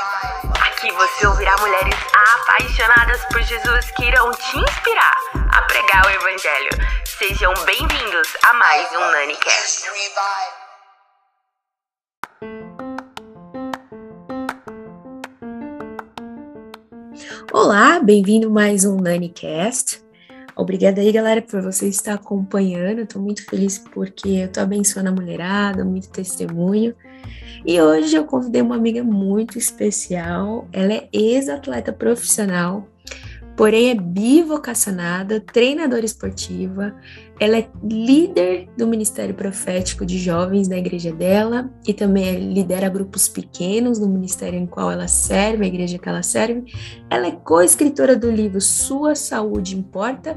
Aqui você ouvirá mulheres apaixonadas por Jesus que irão te inspirar a pregar o Evangelho. Sejam bem-vindos a mais um NaniCast. Olá, bem-vindo a mais um NaniCast. Obrigada aí, galera, por você estar acompanhando. Estou muito feliz porque eu estou abençoando a mulherada, muito testemunho. E hoje eu convidei uma amiga muito especial. Ela é ex-atleta profissional, porém é bivocacionada, treinadora esportiva. Ela é líder do Ministério Profético de Jovens na igreja dela e também lidera grupos pequenos no ministério em qual ela serve, a igreja que ela serve. Ela é co-escritora do livro Sua Saúde Importa,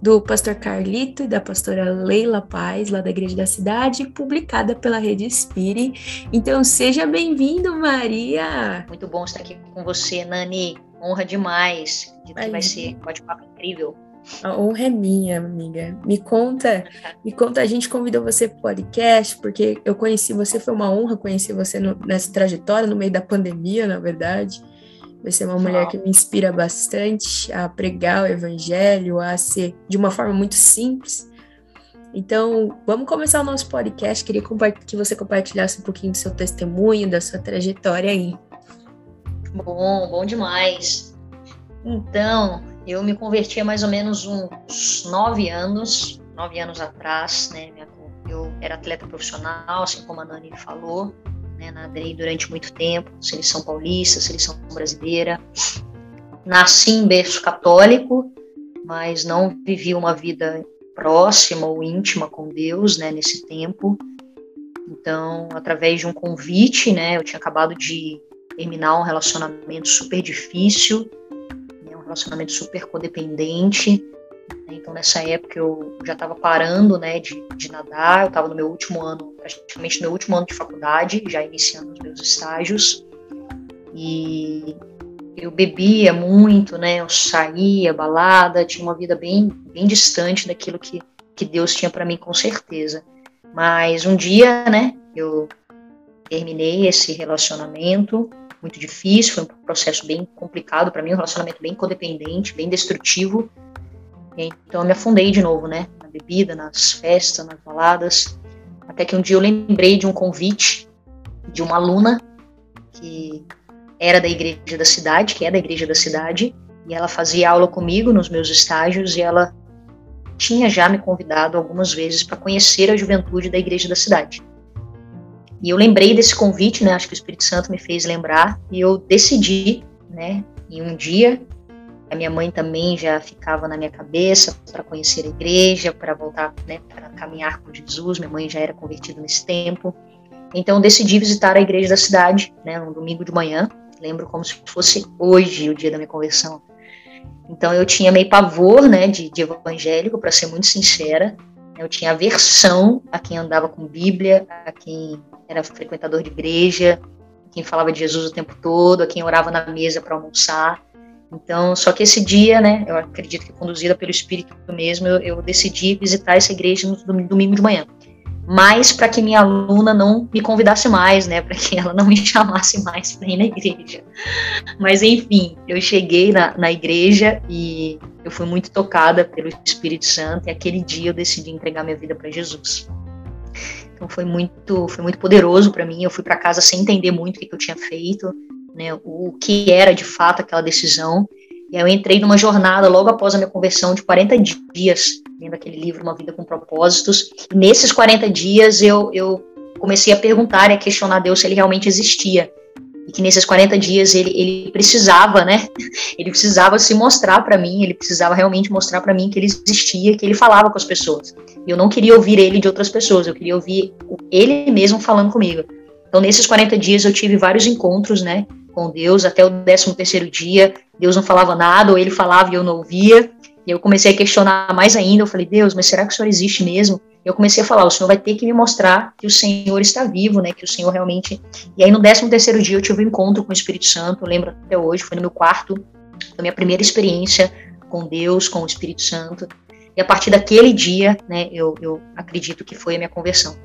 do pastor Carlito e da pastora Leila Paz, lá da igreja da cidade, publicada pela Rede Spire. Então seja bem-vindo, Maria! Muito bom estar aqui com você, Nani honra demais. Que vai ser um bate-papo incrível. A honra é minha, amiga. Me conta, me conta, a gente convidou você para o podcast, porque eu conheci você, foi uma honra conhecer você no, nessa trajetória, no meio da pandemia, na verdade. Você é uma mulher que me inspira bastante a pregar o evangelho, a ser de uma forma muito simples. Então, vamos começar o nosso podcast. Queria que você compartilhasse um pouquinho do seu testemunho, da sua trajetória aí. Bom, bom demais. Então, eu me converti há mais ou menos uns nove anos, nove anos atrás, né? Eu era atleta profissional, assim como a Nani falou, né? Nadei durante muito tempo, seleção paulista, seleção brasileira. Nasci em berço católico, mas não vivi uma vida próxima ou íntima com Deus, né? Nesse tempo. Então, através de um convite, né? Eu tinha acabado de terminar um relacionamento super difícil, relacionamento super codependente. Né, então, nessa época, eu já estava parando né, de, de nadar, eu estava no meu último ano, praticamente no meu último ano de faculdade, já iniciando os meus estágios. E eu bebia muito, né? Eu saía, balada, tinha uma vida bem, bem distante daquilo que, que Deus tinha para mim, com certeza. Mas um dia, né? Eu terminei esse relacionamento muito difícil, foi um processo bem complicado para mim, um relacionamento bem codependente, bem destrutivo. Então eu me afundei de novo, né, na bebida, nas festas, nas baladas, até que um dia eu lembrei de um convite de uma aluna que era da igreja da cidade, que é da igreja da cidade, e ela fazia aula comigo nos meus estágios e ela tinha já me convidado algumas vezes para conhecer a juventude da igreja da cidade. E eu lembrei desse convite, né? Acho que o Espírito Santo me fez lembrar e eu decidi, né? Em um dia, a minha mãe também já ficava na minha cabeça para conhecer a igreja, para voltar, né? Para caminhar com Jesus. Minha mãe já era convertida nesse tempo. Então decidi visitar a igreja da cidade, né? Um domingo de manhã. Lembro como se fosse hoje o dia da minha conversão. Então eu tinha meio pavor, né? De, de evangélico, para ser muito sincera. Eu tinha aversão a quem andava com Bíblia, a quem era frequentador de igreja, quem falava de Jesus o tempo todo, a quem orava na mesa para almoçar. Então, só que esse dia, né, eu acredito que conduzida pelo Espírito mesmo, eu, eu decidi visitar essa igreja no domingo de manhã. Mas para que minha aluna não me convidasse mais, né, para que ela não me chamasse mais para ir na igreja. Mas enfim, eu cheguei na, na igreja e eu fui muito tocada pelo Espírito Santo e aquele dia eu decidi entregar minha vida para Jesus. Então foi muito, foi muito poderoso para mim. Eu fui para casa sem entender muito o que, que eu tinha feito, né, o que era de fato aquela decisão. E aí eu entrei numa jornada logo após a minha conversão de 40 dias, lendo aquele livro Uma Vida com Propósitos. E nesses 40 dias eu, eu comecei a perguntar e a questionar Deus se ele realmente existia. E que nesses 40 dias ele, ele precisava, né? Ele precisava se mostrar para mim, ele precisava realmente mostrar para mim que ele existia, que ele falava com as pessoas. E eu não queria ouvir ele de outras pessoas, eu queria ouvir ele mesmo falando comigo. Então, nesses 40 dias, eu tive vários encontros, né, com Deus, até o 13 terceiro dia, Deus não falava nada, ou ele falava e eu não ouvia, e eu comecei a questionar mais ainda, eu falei, Deus, mas será que o Senhor existe mesmo? Eu comecei a falar, o Senhor vai ter que me mostrar que o Senhor está vivo, né, que o Senhor realmente... E aí, no 13 terceiro dia, eu tive um encontro com o Espírito Santo, eu lembro até hoje, foi no meu quarto, foi a minha primeira experiência com Deus, com o Espírito Santo, e a partir daquele dia, né, eu, eu acredito que foi a minha conversão.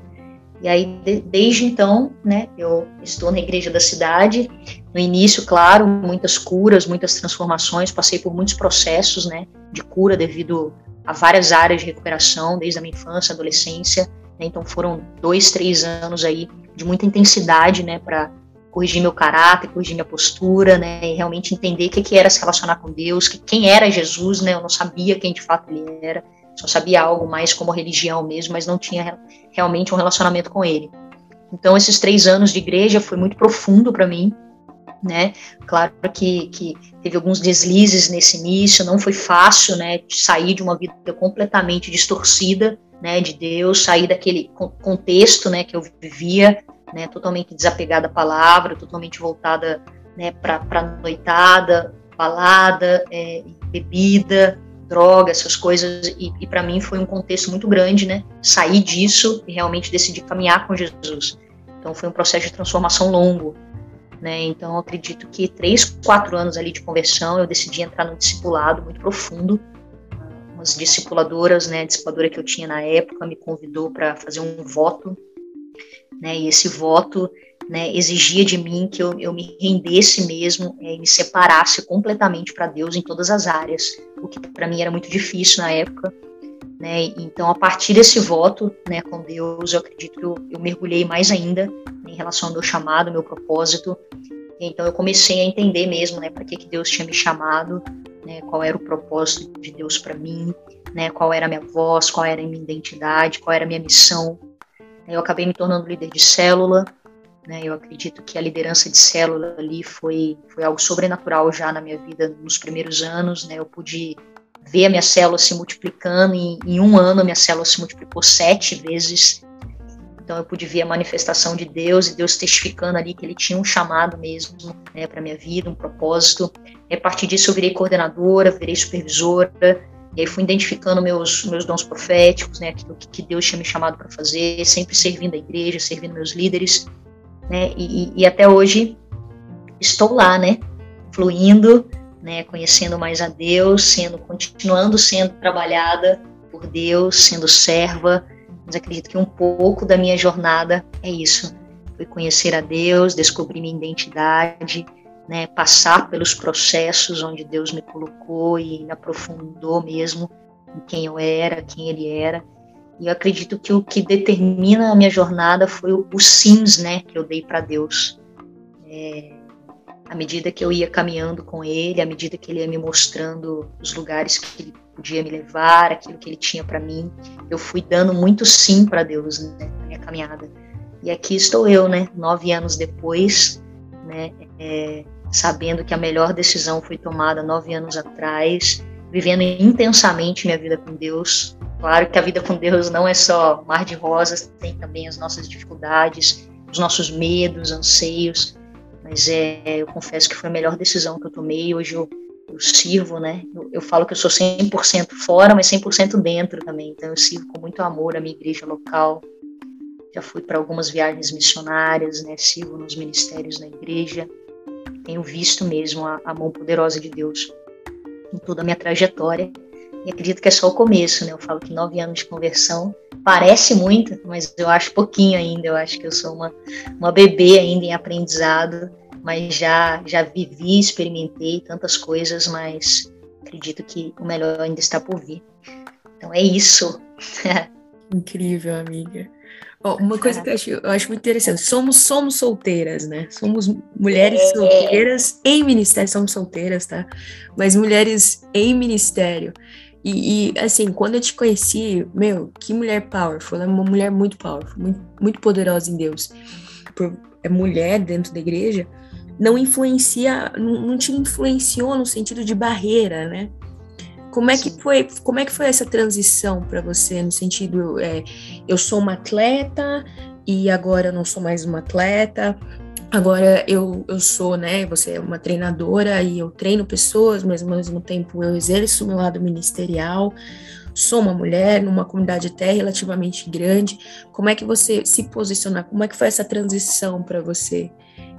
E aí, de, desde então, né, eu estou na igreja da cidade. No início, claro, muitas curas, muitas transformações, passei por muitos processos, né, de cura devido a várias áreas de recuperação, desde a minha infância, adolescência. Né, então, foram dois, três anos aí de muita intensidade, né, para corrigir meu caráter, corrigir minha postura, né, e realmente entender o que, que era se relacionar com Deus, que, quem era Jesus, né, eu não sabia quem de fato ele era, só sabia algo mais como religião mesmo, mas não tinha realmente um relacionamento com ele. Então, esses três anos de igreja foi muito profundo para mim, né? Claro que, que teve alguns deslizes nesse início, não foi fácil, né? Sair de uma vida completamente distorcida, né? De Deus, sair daquele contexto, né? Que eu vivia, né, totalmente desapegada à palavra, totalmente voltada né, para noitada, balada, é, bebida, droga, essas coisas, e, e para mim foi um contexto muito grande, né, sair disso e realmente decidir caminhar com Jesus. Então foi um processo de transformação longo, né, então acredito que três, quatro anos ali de conversão, eu decidi entrar no discipulado muito profundo, umas discipuladoras, né, a discipuladora que eu tinha na época me convidou para fazer um voto né? E esse voto né, exigia de mim que eu, eu me rendesse mesmo é, e me separasse completamente para Deus em todas as áreas, o que para mim era muito difícil na época. Né? Então, a partir desse voto né, com Deus, eu acredito que eu, eu mergulhei mais ainda em relação ao meu chamado, meu propósito. Então, eu comecei a entender mesmo né, para que, que Deus tinha me chamado, né, qual era o propósito de Deus para mim, né, qual era a minha voz, qual era a minha identidade, qual era a minha missão, eu acabei me tornando líder de célula, né? Eu acredito que a liderança de célula ali foi, foi algo sobrenatural já na minha vida nos primeiros anos, né? Eu pude ver a minha célula se multiplicando, e em um ano a minha célula se multiplicou sete vezes. Então eu pude ver a manifestação de Deus e Deus testificando ali que Ele tinha um chamado mesmo né, para minha vida, um propósito. E a partir disso eu virei coordenadora, virei supervisora, e aí fui identificando meus, meus dons proféticos, né, aquilo que, que Deus tinha me chamado para fazer, sempre servindo a igreja, servindo meus líderes, né, e, e até hoje estou lá, né, fluindo, né, conhecendo mais a Deus, sendo, continuando sendo trabalhada por Deus, sendo serva, mas acredito que um pouco da minha jornada é isso, foi conhecer a Deus, descobrir minha identidade, né, passar pelos processos onde Deus me colocou e me aprofundou mesmo em quem eu era, quem Ele era. E eu acredito que o que determina a minha jornada foi os sims, né, que eu dei para Deus. É, à medida que eu ia caminhando com Ele, à medida que Ele ia me mostrando os lugares que Ele podia me levar, aquilo que Ele tinha para mim, eu fui dando muito sim para Deus né, na minha caminhada. E aqui estou eu, né, nove anos depois, né, é, sabendo que a melhor decisão foi tomada nove anos atrás, vivendo intensamente minha vida com Deus. Claro que a vida com Deus não é só mar de rosas, tem também as nossas dificuldades, os nossos medos, anseios, mas é, eu confesso que foi a melhor decisão que eu tomei. Hoje eu, eu sirvo, né? Eu, eu, falo que eu sou 100% fora, mas 100% dentro também. Então eu sirvo com muito amor a minha igreja local. Já fui para algumas viagens missionárias, né? Sirvo nos ministérios da igreja tenho visto mesmo a, a mão poderosa de Deus em toda a minha trajetória. E acredito que é só o começo, né? Eu falo que nove anos de conversão parece muito, mas eu acho pouquinho ainda. Eu acho que eu sou uma, uma bebê ainda em aprendizado, mas já, já vivi, experimentei tantas coisas, mas acredito que o melhor ainda está por vir. Então é isso. Incrível, amiga. Oh, uma coisa que eu acho, eu acho, muito interessante, somos, somos solteiras, né? Somos mulheres é. solteiras em ministério, somos solteiras, tá? Mas mulheres em ministério. E, e, assim, quando eu te conheci, meu, que mulher powerful, é uma mulher muito powerful, muito, muito poderosa em Deus. Por, é mulher dentro da igreja, não influencia, não, não te influenciou no sentido de barreira, né? Como é que foi, como é que foi essa transição para você no sentido é, eu sou uma atleta e agora eu não sou mais uma atleta. Agora eu, eu sou, né? Você é uma treinadora e eu treino pessoas, mas ao mesmo tempo eu exerço meu lado ministerial. Sou uma mulher numa comunidade até relativamente grande. Como é que você se posicionar? Como é que foi essa transição para você?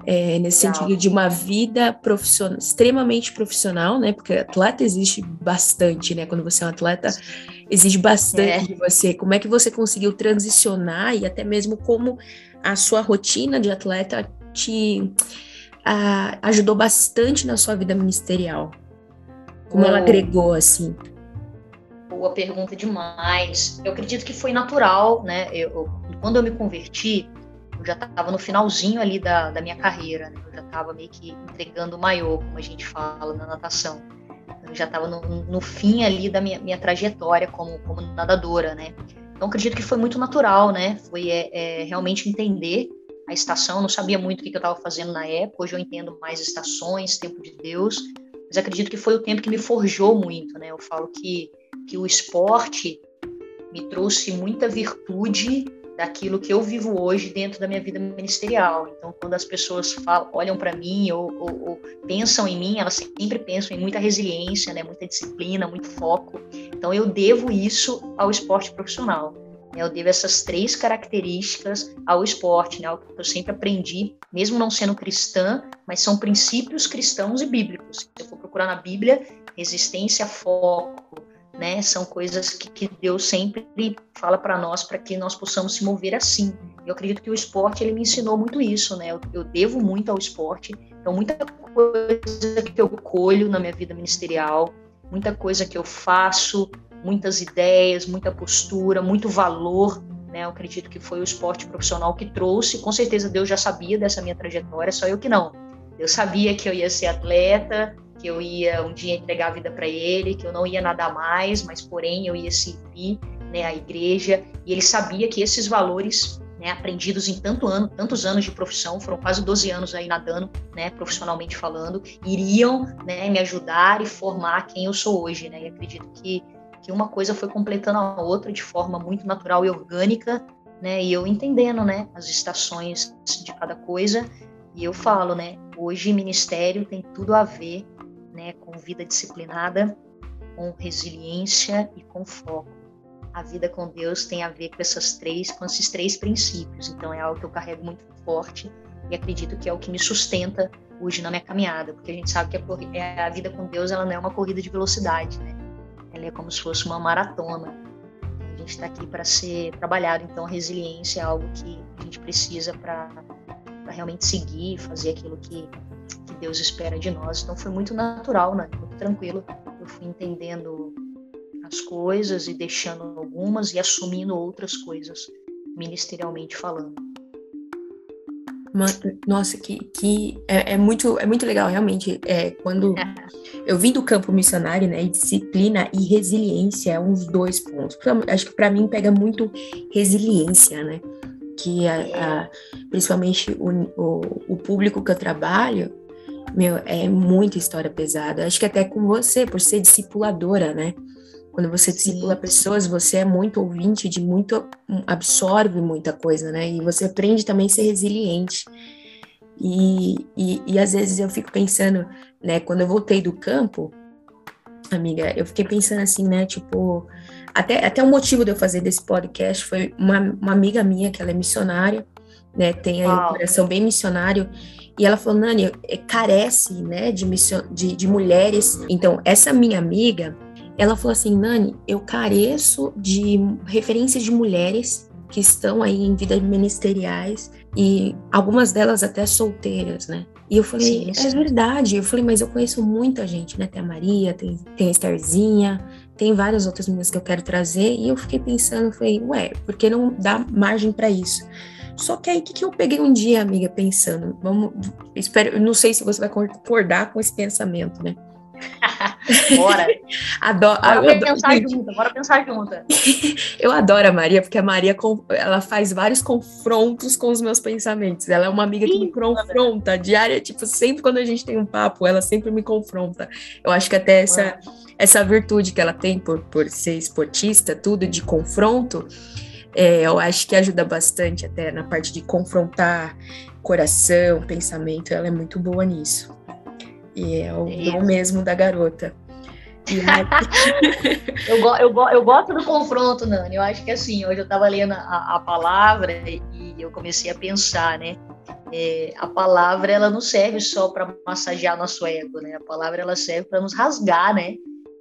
é, nesse Legal. sentido de uma vida profissional, extremamente profissional, né? Porque atleta existe bastante, né? Quando você é um atleta, exige bastante é. de você. Como é que você conseguiu transicionar e até mesmo como a sua rotina de atleta te ajudou bastante na sua vida ministerial? Como ela agregou, assim? Boa pergunta demais. Eu acredito que foi natural, né? Eu, eu quando eu me converti, eu já estava no finalzinho ali da, da minha carreira, né? Eu já estava meio que entregando o maior, como a gente fala na natação. Eu já estava no, no, fim ali da minha, minha trajetória como, como nadadora, né? Então acredito que foi muito natural, né? Foi é, é, realmente entender a estação. Não sabia muito o que eu estava fazendo na época. Hoje eu entendo mais estações, tempo de Deus. Mas acredito que foi o tempo que me forjou muito, né? Eu falo que que o esporte me trouxe muita virtude daquilo que eu vivo hoje dentro da minha vida ministerial. Então, quando as pessoas falam, olham para mim ou, ou, ou, pensam em mim, elas sempre pensam em muita resiliência, né, muita disciplina, muito foco. Então, eu devo isso ao esporte profissional. Né? Eu devo essas três características ao esporte, né? O que eu sempre aprendi, mesmo não sendo cristã, mas são princípios cristãos e bíblicos. Se eu for procurar na Bíblia, resistência, foco, né? São coisas que, que Deus sempre fala para nós para que nós possamos se mover assim. Eu acredito que o esporte ele me ensinou muito isso, né? Eu, eu devo muito ao esporte. Então muita coisa que eu colho na minha vida ministerial, muita coisa que eu faço, muitas ideias, muita postura, muito valor, né? Eu acredito que foi o esporte profissional que trouxe. Com certeza Deus já sabia dessa minha trajetória, só eu que não. Eu sabia que eu ia ser atleta, que eu ia um dia entregar a vida para ele, que eu não ia nadar mais, mas porém eu ia servir né, a igreja, e ele sabia que esses valores né, aprendidos em tanto ano, tantos anos de profissão, foram quase 12 anos aí nadando, né, profissionalmente falando, iriam né, me ajudar e formar quem eu sou hoje, né, e acredito que, que uma coisa foi completando a outra de forma muito natural e orgânica, né, e eu entendendo, né, as estações de cada coisa, e eu falo, né, hoje ministério tem tudo a ver né, com vida disciplinada, com resiliência e com foco. A vida com Deus tem a ver com essas três, com esses três princípios. Então é algo que eu carrego muito forte e acredito que é o que me sustenta hoje na minha caminhada, porque a gente sabe que a, é, a vida com Deus ela não é uma corrida de velocidade, né? Ela é como se fosse uma maratona. A gente está aqui para ser trabalhado, então a resiliência é algo que a gente precisa para realmente seguir, fazer aquilo que que Deus espera de nós. Então foi muito natural, né? Muito tranquilo. Eu fui entendendo as coisas e deixando algumas e assumindo outras coisas, ministerialmente falando. Nossa, que, que é, é, muito, é muito legal, realmente. É, quando eu vim do campo missionário, né, e disciplina e resiliência é uns dois pontos. Acho que para mim pega muito resiliência, né? Que a, a, principalmente o, o, o público que eu trabalho, meu, é muita história pesada. Acho que até com você, por ser discipuladora, né? Quando você discipula Sim. pessoas, você é muito ouvinte de muito, absorve muita coisa, né? E você aprende também a ser resiliente. E, e, e às vezes eu fico pensando, né? Quando eu voltei do campo, amiga, eu fiquei pensando assim, né? Tipo, até, até o motivo de eu fazer desse podcast foi uma, uma amiga minha, que ela é missionária, né? Tem aí um coração bem missionário. E ela falou, Nani, é, carece, né, de, mission, de, de mulheres. Então, essa minha amiga, ela falou assim, Nani, eu careço de referências de mulheres que estão aí em vidas ministeriais e algumas delas até solteiras, né? E eu falei, é verdade. Eu falei, mas eu conheço muita gente, né? Tem a Maria, tem, tem a Estherzinha, tem várias outras meninas que eu quero trazer. E eu fiquei pensando, falei, ué, por que não dá margem para isso? Só que aí, o que, que eu peguei um dia, amiga, pensando? Vamos, espero, não sei se você vai concordar com esse pensamento, né? bora. adoro, bora adoro, pensar gente. junto, bora pensar eu adoro a Maria, porque a Maria ela faz vários confrontos com os meus pensamentos. Ela é uma amiga que me confronta diária, tipo, sempre quando a gente tem um papo, ela sempre me confronta. Eu acho que até essa, essa virtude que ela tem por, por ser esportista, tudo de confronto, é, eu acho que ajuda bastante até na parte de confrontar coração, pensamento, ela é muito boa nisso. E é o é dom mesmo da garota. eu, go, eu, go, eu gosto do confronto, Nani. Eu acho que assim, hoje eu estava lendo a, a, palavra e eu comecei a pensar, né? É, a palavra ela não serve só para massagear nosso ego, né? A palavra ela serve para nos rasgar, né?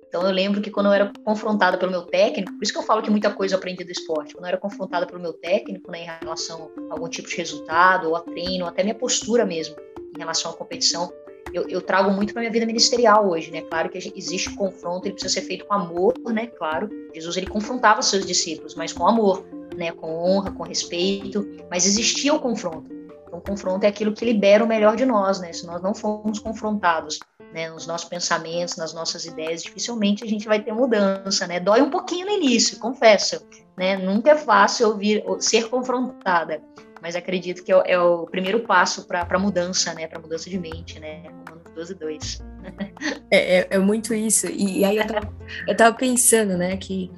Então eu lembro que quando eu era confrontada pelo meu técnico, por isso que eu falo que muita coisa eu aprendi do esporte, quando eu era confrontada pelo meu técnico né, em relação a algum tipo de resultado, ou a treino, ou até minha postura mesmo em relação à competição, eu, eu trago muito para minha vida ministerial hoje, né? Claro que existe confronto, ele precisa ser feito com amor, né? Claro, Jesus ele confrontava seus discípulos, mas com amor, né? Com honra, com respeito, mas existia o confronto. Então, o confronto é aquilo que libera o melhor de nós, né? Se nós não formos confrontados, né, nos nossos pensamentos, nas nossas ideias, dificilmente a gente vai ter mudança, né? Dói um pouquinho no início, confesso, né? Nunca é fácil ouvir ser confrontada, mas acredito que é, é o primeiro passo para a mudança, né? Para mudança de mente, né? Romanos 12, 2. É, é, é, muito isso. E, e aí eu tava, eu tava, pensando, né, que,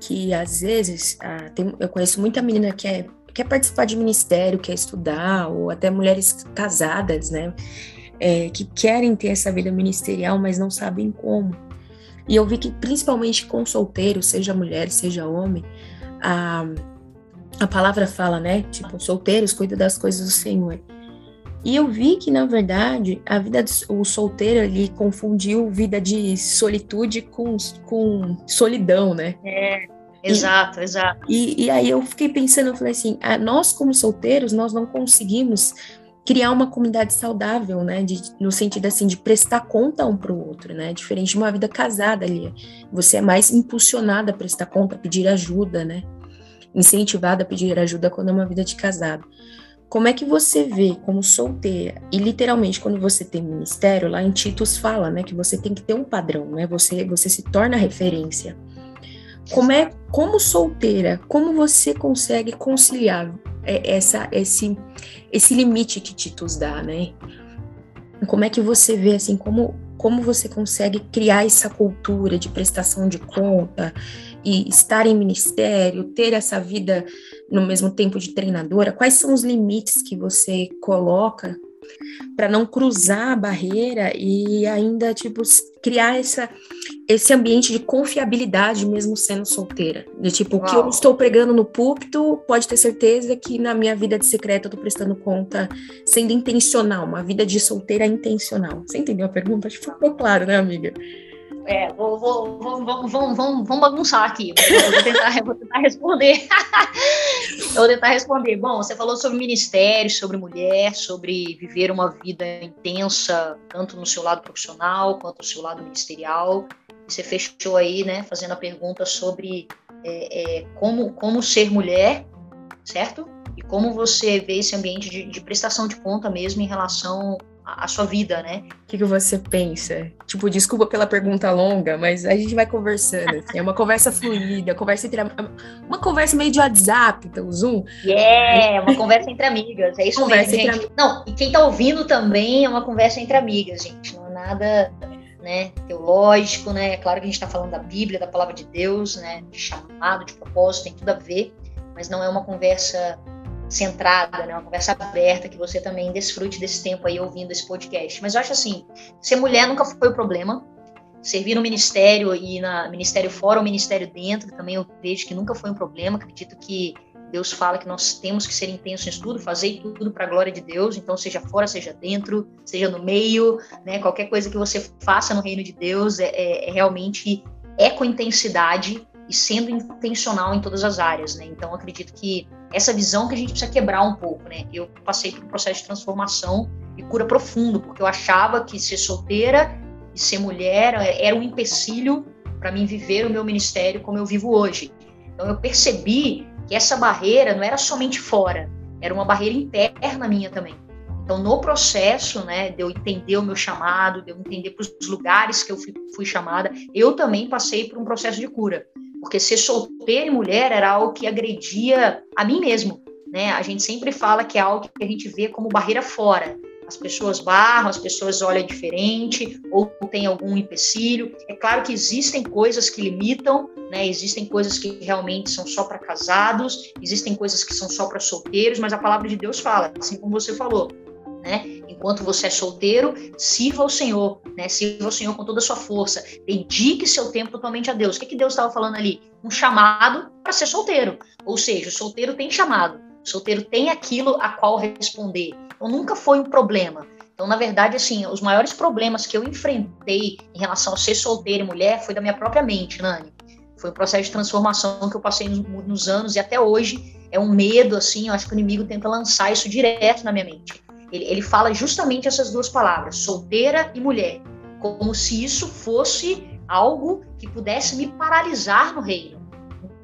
que às vezes ah, tem, eu conheço muita menina que é, quer participar de ministério, quer estudar, ou até mulheres casadas, né? É, que querem ter essa vida ministerial, mas não sabem como. E eu vi que, principalmente com solteiros, seja mulher, seja homem, a, a palavra fala, né? Tipo, solteiros, cuida das coisas do Senhor. E eu vi que, na verdade, a vida do solteiro ali confundiu vida de solitude com, com solidão, né? É, exato, e, exato. E, e aí eu fiquei pensando, eu falei assim, ah, nós como solteiros, nós não conseguimos criar uma comunidade saudável, né? De, no sentido assim de prestar conta um para o outro, né? Diferente de uma vida casada ali, você é mais impulsionada a prestar conta, a pedir ajuda, né? Incentivada a pedir ajuda quando é uma vida de casado. Como é que você vê como solteira? E literalmente quando você tem ministério, lá em Titus fala, né, que você tem que ter um padrão, né? Você você se torna referência. Como é como solteira, como você consegue conciliar é, essa esse esse limite que Titus dá, né? Como é que você vê assim como como você consegue criar essa cultura de prestação de conta, e estar em ministério, ter essa vida no mesmo tempo de treinadora? Quais são os limites que você coloca para não cruzar a barreira e ainda tipo criar essa esse ambiente de confiabilidade mesmo sendo solteira. De tipo, o que eu estou pregando no púlpito, pode ter certeza que na minha vida de secreta eu estou prestando conta sendo intencional, uma vida de solteira intencional. Você entendeu a pergunta? Acho que ficou claro, né, amiga? É, vou, vou, vou, vamos, vamos, bagunçar aqui. vou tentar, vou tentar responder. vou tentar responder. Bom, você falou sobre ministério, sobre mulher, sobre viver uma vida intensa, tanto no seu lado profissional quanto no seu lado ministerial. Você fechou aí, né, fazendo a pergunta sobre é, é, como, como ser mulher, certo? E como você vê esse ambiente de, de prestação de conta mesmo em relação a, sua vida, né? O que, que, você pensa? Tipo, desculpa pela pergunta longa, mas a gente vai conversando. Assim, é uma conversa fluida, conversa entre uma conversa meio de WhatsApp pelo Zoom. É, yeah, uma conversa entre amigas. É isso conversa mesmo, gente. Am... Não, e quem tá ouvindo também é uma conversa entre amigas, gente. Não é nada né, teológico, né? É claro que a gente está falando da Bíblia, da palavra de Deus, né? De chamado, de propósito, tem tudo a ver, mas não é uma conversa centrada, né? Uma conversa aberta, que você também desfrute desse tempo aí ouvindo esse podcast. Mas eu acho assim, ser mulher nunca foi o problema. Servir no ministério e na ministério fora ou ministério dentro também eu vejo que nunca foi um problema. Acredito que Deus fala que nós temos que ser intensos em tudo, fazer tudo para a glória de Deus, então seja fora, seja dentro, seja no meio, né? Qualquer coisa que você faça no reino de Deus é, é, é realmente é com intensidade e sendo intencional em todas as áreas, né? Então acredito que essa visão que a gente precisa quebrar um pouco, né? Eu passei por um processo de transformação e cura profundo, porque eu achava que ser solteira e ser mulher era um empecilho para mim viver o meu ministério como eu vivo hoje. Então eu percebi que essa barreira não era somente fora, era uma barreira interna minha também. Então, no processo, né, de eu entender o meu chamado, de eu entender para os lugares que eu fui, fui chamada, eu também passei por um processo de cura. Porque ser solteira e mulher era algo que agredia a mim mesmo. Né? A gente sempre fala que é algo que a gente vê como barreira fora. As pessoas barram, as pessoas olham diferente, ou tem algum empecilho. É claro que existem coisas que limitam, né? existem coisas que realmente são só para casados, existem coisas que são só para solteiros, mas a palavra de Deus fala, assim como você falou, né? Enquanto você é solteiro, sirva ao Senhor, né? Sirva ao Senhor com toda a sua força. Dedique seu tempo totalmente a Deus. O que, que Deus estava falando ali? Um chamado para ser solteiro. Ou seja, o solteiro tem chamado. O solteiro tem aquilo a qual responder. Então nunca foi um problema. Então, na verdade, assim, os maiores problemas que eu enfrentei em relação a ser solteira e mulher foi da minha própria mente, Nani. Foi um processo de transformação que eu passei nos anos e até hoje é um medo, assim, eu acho que o inimigo tenta lançar isso direto na minha mente. Ele, ele fala justamente essas duas palavras, solteira e mulher, como se isso fosse algo que pudesse me paralisar no reino.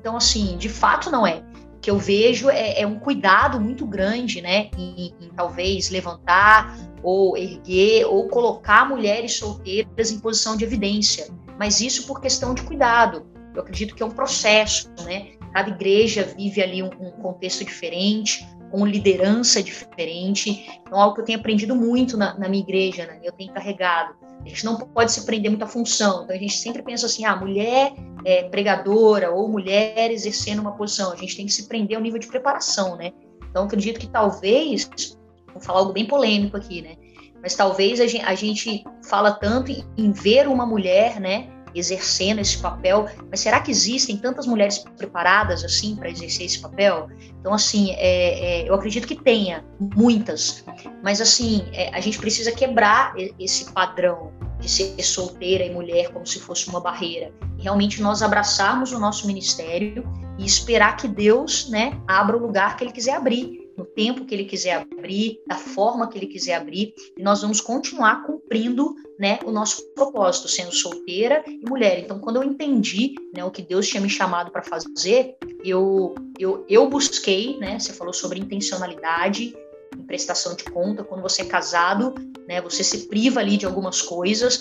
Então, assim, de fato não é. O que eu vejo é, é um cuidado muito grande, né, em, em talvez levantar ou erguer ou colocar mulheres solteiras em posição de evidência, mas isso por questão de cuidado. Eu acredito que é um processo, né? Cada igreja vive ali um, um contexto diferente, com liderança diferente. Então, algo que eu tenho aprendido muito na, na minha igreja, né? Eu tenho carregado. A gente não pode se prender muito à função. Então, a gente sempre pensa assim, ah, mulher é, pregadora ou mulher exercendo uma posição. A gente tem que se prender ao nível de preparação, né? Então, acredito que talvez, vou falar algo bem polêmico aqui, né? Mas talvez a gente, a gente fala tanto em, em ver uma mulher, né? Exercendo esse papel, mas será que existem tantas mulheres preparadas assim para exercer esse papel? Então, assim, é, é, eu acredito que tenha muitas, mas assim, é, a gente precisa quebrar esse padrão de ser solteira e mulher como se fosse uma barreira. Realmente nós abraçarmos o nosso ministério e esperar que Deus, né, abra o lugar que Ele quiser abrir no tempo que ele quiser abrir, da forma que ele quiser abrir, e nós vamos continuar cumprindo né, o nosso propósito, sendo solteira e mulher. Então, quando eu entendi né, o que Deus tinha me chamado para fazer, eu, eu, eu busquei, né, você falou sobre intencionalidade, em prestação de conta, quando você é casado, né, você se priva ali de algumas coisas,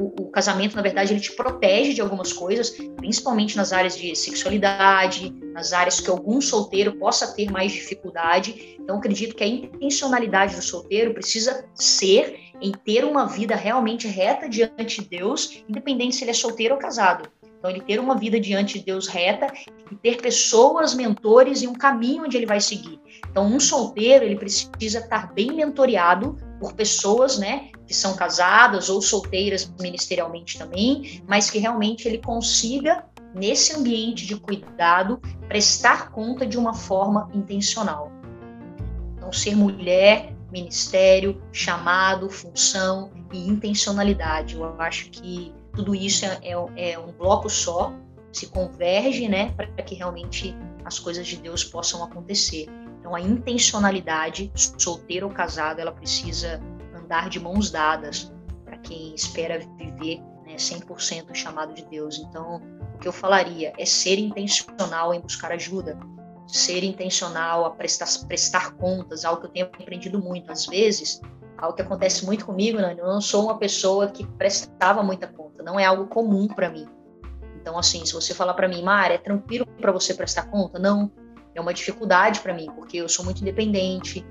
o, casamento, na verdade, ele te protege de algumas coisas, principalmente nas áreas de sexualidade, nas áreas que algum solteiro possa ter mais dificuldade. Então, acredito que a intencionalidade do solteiro precisa ser em ter uma vida realmente reta diante de Deus, independente se ele é solteiro ou casado. Então, ele ter uma vida diante de Deus reta e ter pessoas, mentores e um caminho onde ele vai seguir. Então, um solteiro, ele precisa estar bem mentoreado por pessoas, né, que são casadas ou solteiras ministerialmente também, mas que realmente ele consiga nesse ambiente de cuidado prestar conta de uma forma intencional. Então, ser mulher, ministério, chamado, função e intencionalidade. Eu acho que tudo isso é, é, é um bloco só, se converge, né, para que realmente as coisas de Deus possam acontecer. Então, a intencionalidade, solteiro ou casado, ela precisa andar de mãos dadas para quem espera viver né, 100% chamado de Deus. Então, o que eu falaria é ser intencional em buscar ajuda, ser intencional a prestar, prestar contas, algo que eu tenho aprendido muito. Às vezes, algo que acontece muito comigo, né, eu não sou uma pessoa que prestava muita conta, não é algo comum para mim. Então, assim, se você falar para mim, Mara, é tranquilo para você prestar conta? Não, é uma dificuldade para mim, porque eu sou muito independente,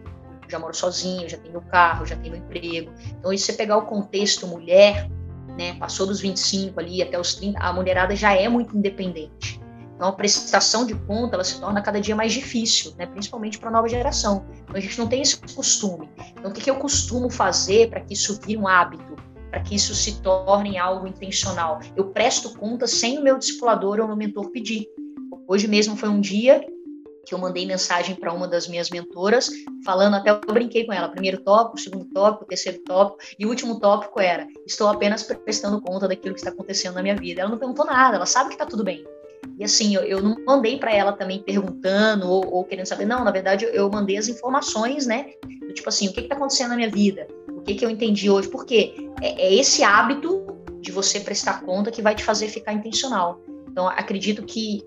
já moro sozinho, já tenho meu carro, já tenho meu emprego. Então, se você pegar o contexto mulher, né, passou dos 25 ali até os 30, a mulherada já é muito independente. Então, a prestação de conta ela se torna cada dia mais difícil, né, principalmente para a nova geração. Então, a gente não tem esse costume. Então, o que, que eu costumo fazer para que isso vire um hábito? Para que isso se torne algo intencional? Eu presto conta sem o meu discipulador ou meu mentor pedir. Hoje mesmo foi um dia que eu mandei mensagem para uma das minhas mentoras, falando, até eu brinquei com ela, primeiro tópico, segundo tópico, terceiro tópico, e o último tópico era, estou apenas prestando conta daquilo que está acontecendo na minha vida. Ela não perguntou nada, ela sabe que está tudo bem. E assim, eu, eu não mandei para ela também perguntando ou, ou, querendo saber, não, na verdade eu, eu mandei as informações, né, do tipo assim, o que está acontecendo na minha vida, o que, que eu entendi hoje, porque é, é esse hábito de você prestar conta que vai te fazer ficar intencional. Então, acredito que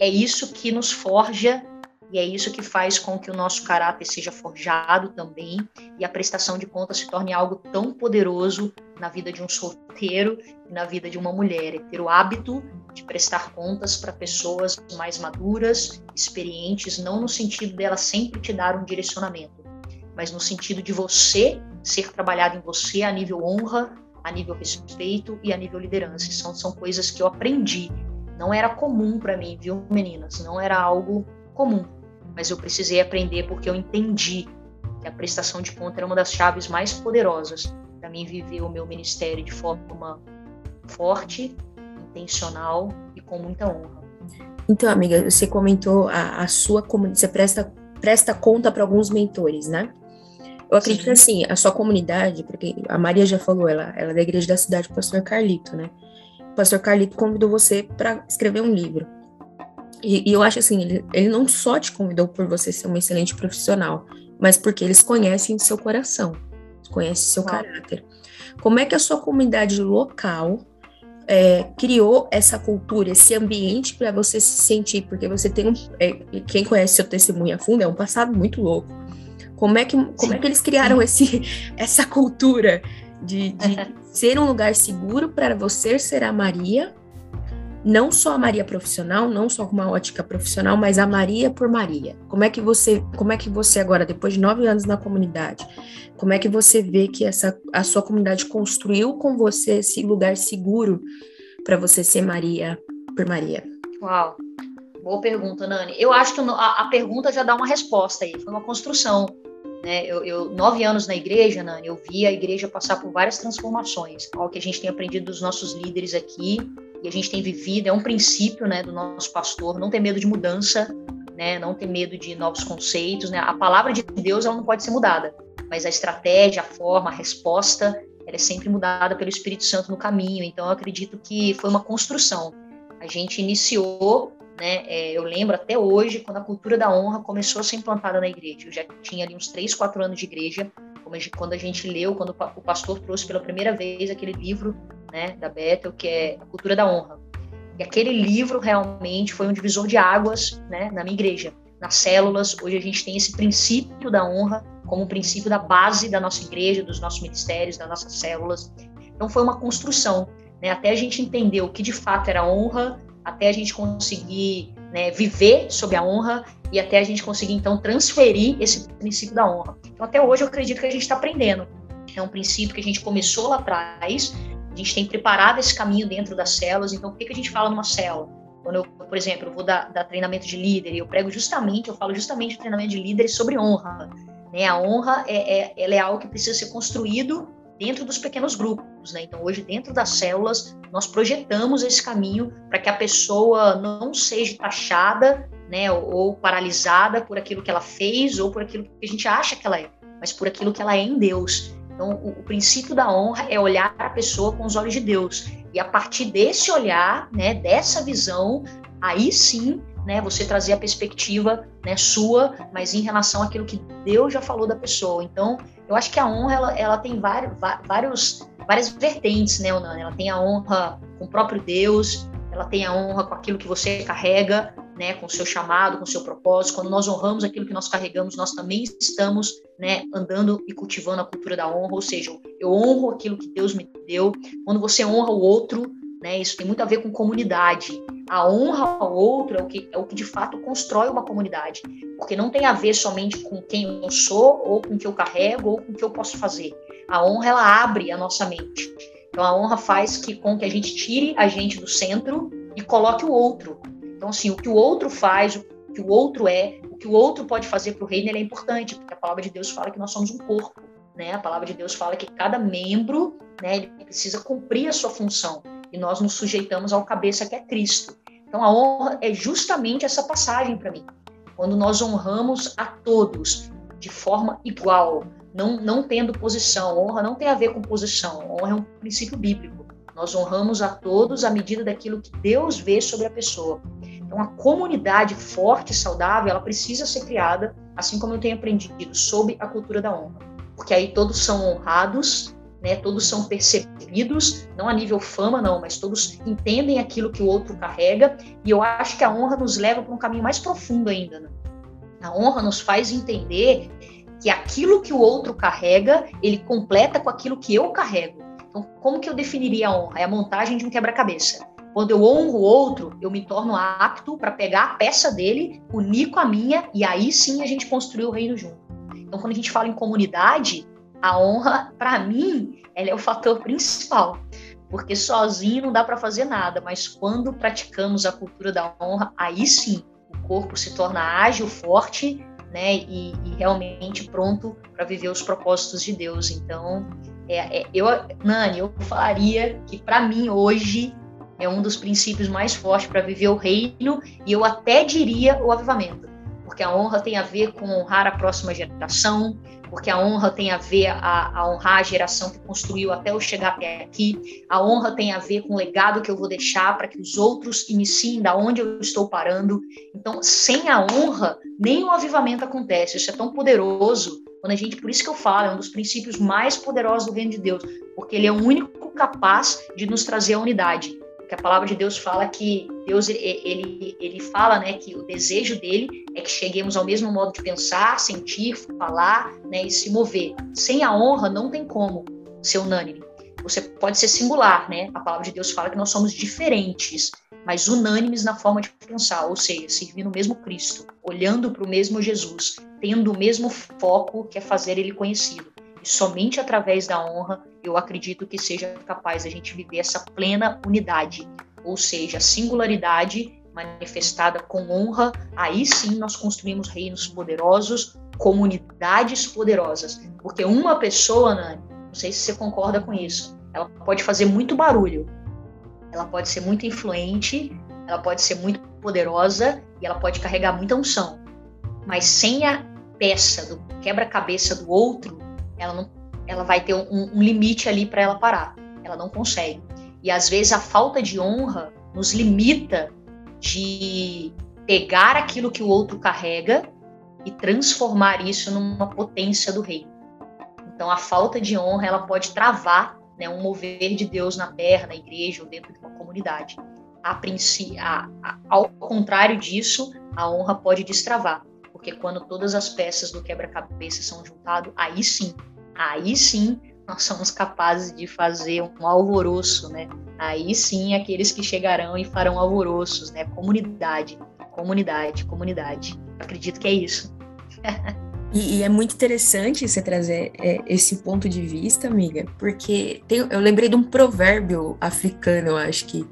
é isso que nos forja e é isso que faz com que o nosso caráter seja forjado também e a prestação de contas se torne algo tão poderoso na vida de um solteiro e na vida de uma mulher. É ter o hábito de prestar contas para pessoas mais maduras, experientes, não no sentido dela sempre te dar um direcionamento, mas no sentido de você ser trabalhado em você a nível honra, a nível respeito e a nível liderança. São, são coisas que eu aprendi não era comum para mim, viu, meninas? Não era algo comum. Mas eu precisei aprender porque eu entendi que a prestação de conta era uma das chaves mais poderosas para mim viver o meu ministério de forma forte, intencional e com muita honra. Então, amiga, você comentou a, a sua comunidade, você presta, presta conta para alguns mentores, né? Eu acredito Sim. assim, a sua comunidade, porque a Maria já falou, ela, ela é da igreja da cidade, o pastor Carlito, né? O pastor Carlito convidou você para escrever um livro. E, e, eu acho assim, ele, ele não só te convidou por você ser uma excelente profissional, mas porque eles conhecem o seu coração, conhecem o seu caráter. Como é que a sua comunidade local é, criou essa cultura, esse ambiente para você se sentir? Porque você tem um. É, quem conhece seu testemunho a fundo é um passado muito louco. Como é que, como é que eles criaram esse, essa cultura de, de ser um lugar seguro para você ser a Maria não só a Maria profissional, não só com uma ótica profissional, mas a Maria por Maria. Como é que você, como é que você agora, depois de nove anos na comunidade, como é que você vê que essa a sua comunidade construiu com você esse lugar seguro para você ser Maria por Maria? Uau, boa pergunta, Nani. Eu acho que a, a pergunta já dá uma resposta aí. Foi uma construção. Né? Eu, eu, nove anos na igreja, Nani, eu vi a igreja passar por várias transformações. Algo que a gente tem aprendido dos nossos líderes aqui e a gente tem vivido, é um princípio né, do nosso pastor, não ter medo de mudança, né, não ter medo de novos conceitos. Né? A palavra de Deus ela não pode ser mudada, mas a estratégia, a forma, a resposta, ela é sempre mudada pelo Espírito Santo no caminho. Então, eu acredito que foi uma construção. A gente iniciou, né, é, eu lembro até hoje, quando a cultura da honra começou a ser implantada na igreja. Eu já tinha ali uns três, quatro anos de igreja, quando a gente leu, quando o pastor trouxe pela primeira vez aquele livro né, da Bethel, que é A Cultura da Honra. E aquele livro realmente foi um divisor de águas né, na minha igreja. Nas células, hoje a gente tem esse princípio da honra como um princípio da base da nossa igreja, dos nossos ministérios, das nossas células. Então foi uma construção, né, até a gente entender o que de fato era honra, até a gente conseguir né, viver sob a honra e até a gente conseguir então transferir esse princípio da honra. Então até hoje eu acredito que a gente está aprendendo. É um princípio que a gente começou lá atrás, a gente tem preparado esse caminho dentro das células. Então, o que, que a gente fala numa célula? Quando eu, por exemplo, eu vou dar, dar treinamento de líder eu prego justamente, eu falo justamente o treinamento de líderes sobre honra. Né? A honra é, é, ela é algo que precisa ser construído dentro dos pequenos grupos, né? Então, hoje, dentro das células, nós projetamos esse caminho para que a pessoa não seja taxada, né, ou, paralisada por aquilo que ela fez ou por aquilo que a gente acha que ela é, mas por aquilo que ela é em Deus. Então, o, o, princípio da honra é olhar a pessoa com os olhos de Deus. E a partir desse olhar, né, dessa visão, aí sim, né, você trazer a perspectiva né, sua, mas em relação àquilo que Deus já falou da pessoa. Então, eu acho que a honra ela, ela tem vários, vários, várias vertentes, né, Onana? Ela tem a honra com o próprio Deus, ela tem a honra com aquilo que você carrega, né, com o seu chamado, com o seu propósito. Quando nós honramos aquilo que nós carregamos, nós também estamos né, andando e cultivando a cultura da honra, ou seja, eu honro aquilo que Deus me deu. Quando você honra o outro, né, isso tem muito a ver com comunidade. A honra ao outro é o que, é o que de fato constrói uma comunidade, porque não tem a ver somente com quem eu sou, ou com o que eu carrego, ou com o que eu posso fazer. A honra ela abre a nossa mente. Então a honra faz que com que a gente tire a gente do centro e coloque o outro. Então, assim, o que o outro faz, o que o outro é, o que o outro pode fazer para o reino, é importante, porque a palavra de Deus fala que nós somos um corpo. Né? A palavra de Deus fala que cada membro né, precisa cumprir a sua função e nós nos sujeitamos ao cabeça que é Cristo. Então a honra é justamente essa passagem para mim. Quando nós honramos a todos de forma igual, não, não tendo posição. Honra não tem a ver com posição, honra é um princípio bíblico. Nós honramos a todos à medida daquilo que Deus vê sobre a pessoa. Então, a comunidade forte e saudável, ela precisa ser criada, assim como eu tenho aprendido, sob a cultura da honra. Porque aí todos são honrados, né, todos são percebidos, não a nível fama, não, mas todos entendem aquilo que o outro carrega, e eu acho que a honra nos leva para um caminho mais profundo ainda. Né? A honra nos faz entender que aquilo que o outro carrega, ele completa com aquilo que eu carrego. Então, como que eu definiria a honra? É a montagem de um quebra-cabeça. Quando eu honro o outro, eu me torno apto para pegar a peça dele, unir com a minha, e aí sim a gente construir o reino junto. Então, quando a gente fala em comunidade, a honra, para mim, ela é o fator principal. Porque sozinho não dá para fazer nada, mas quando praticamos a cultura da honra, aí sim o corpo se torna ágil, forte, né, e, e realmente pronto para viver os propósitos de Deus. Então, é, é, eu, Nani, eu falaria que para mim hoje é um dos princípios mais fortes para viver o reino e eu até diria o avivamento, porque a honra tem a ver com honrar a próxima geração, porque a honra tem a ver a, a, honrar a geração que construiu até eu chegar até aqui. A honra tem a ver com o legado que eu vou deixar para que os outros iniciem da onde eu estou parando. Então, sem a honra, nem o avivamento acontece. Isso é tão poderoso. Quando a gente, por isso que eu falo, é um dos princípios mais poderosos do reino de Deus, porque ele é o único capaz de nos trazer a unidade que a palavra de Deus fala que Deus ele, ele fala né que o desejo dele é que cheguemos ao mesmo modo de pensar, sentir, falar, né, e se mover. Sem a honra não tem como ser unânime. Você pode ser singular, né? A palavra de Deus fala que nós somos diferentes, mas unânimes na forma de pensar, ou seja, servindo o mesmo Cristo, olhando para o mesmo Jesus, tendo o mesmo foco que é fazer ele conhecido. E somente através da honra eu acredito que seja capaz a gente viver essa plena unidade, ou seja, singularidade manifestada com honra. Aí sim nós construímos reinos poderosos, comunidades poderosas. Porque uma pessoa, Nani, não sei se você concorda com isso, ela pode fazer muito barulho, ela pode ser muito influente, ela pode ser muito poderosa e ela pode carregar muita unção. Mas sem a peça do quebra-cabeça do outro, ela não, ela vai ter um, um limite ali para ela parar. Ela não consegue. E às vezes a falta de honra nos limita de pegar aquilo que o outro carrega e transformar isso numa potência do reino. Então a falta de honra ela pode travar né, um mover de Deus na terra, na igreja ou dentro de uma comunidade. A, a, a, ao contrário disso, a honra pode destravar. Porque quando todas as peças do quebra-cabeça são juntadas, aí sim, aí sim nós somos capazes de fazer um alvoroço, né? Aí sim, aqueles que chegarão e farão alvoroços, né? Comunidade, comunidade, comunidade. Acredito que é isso. E, e, é muito interessante você trazer é, esse ponto de vista, amiga, porque tem, eu lembrei de um provérbio africano, eu acho que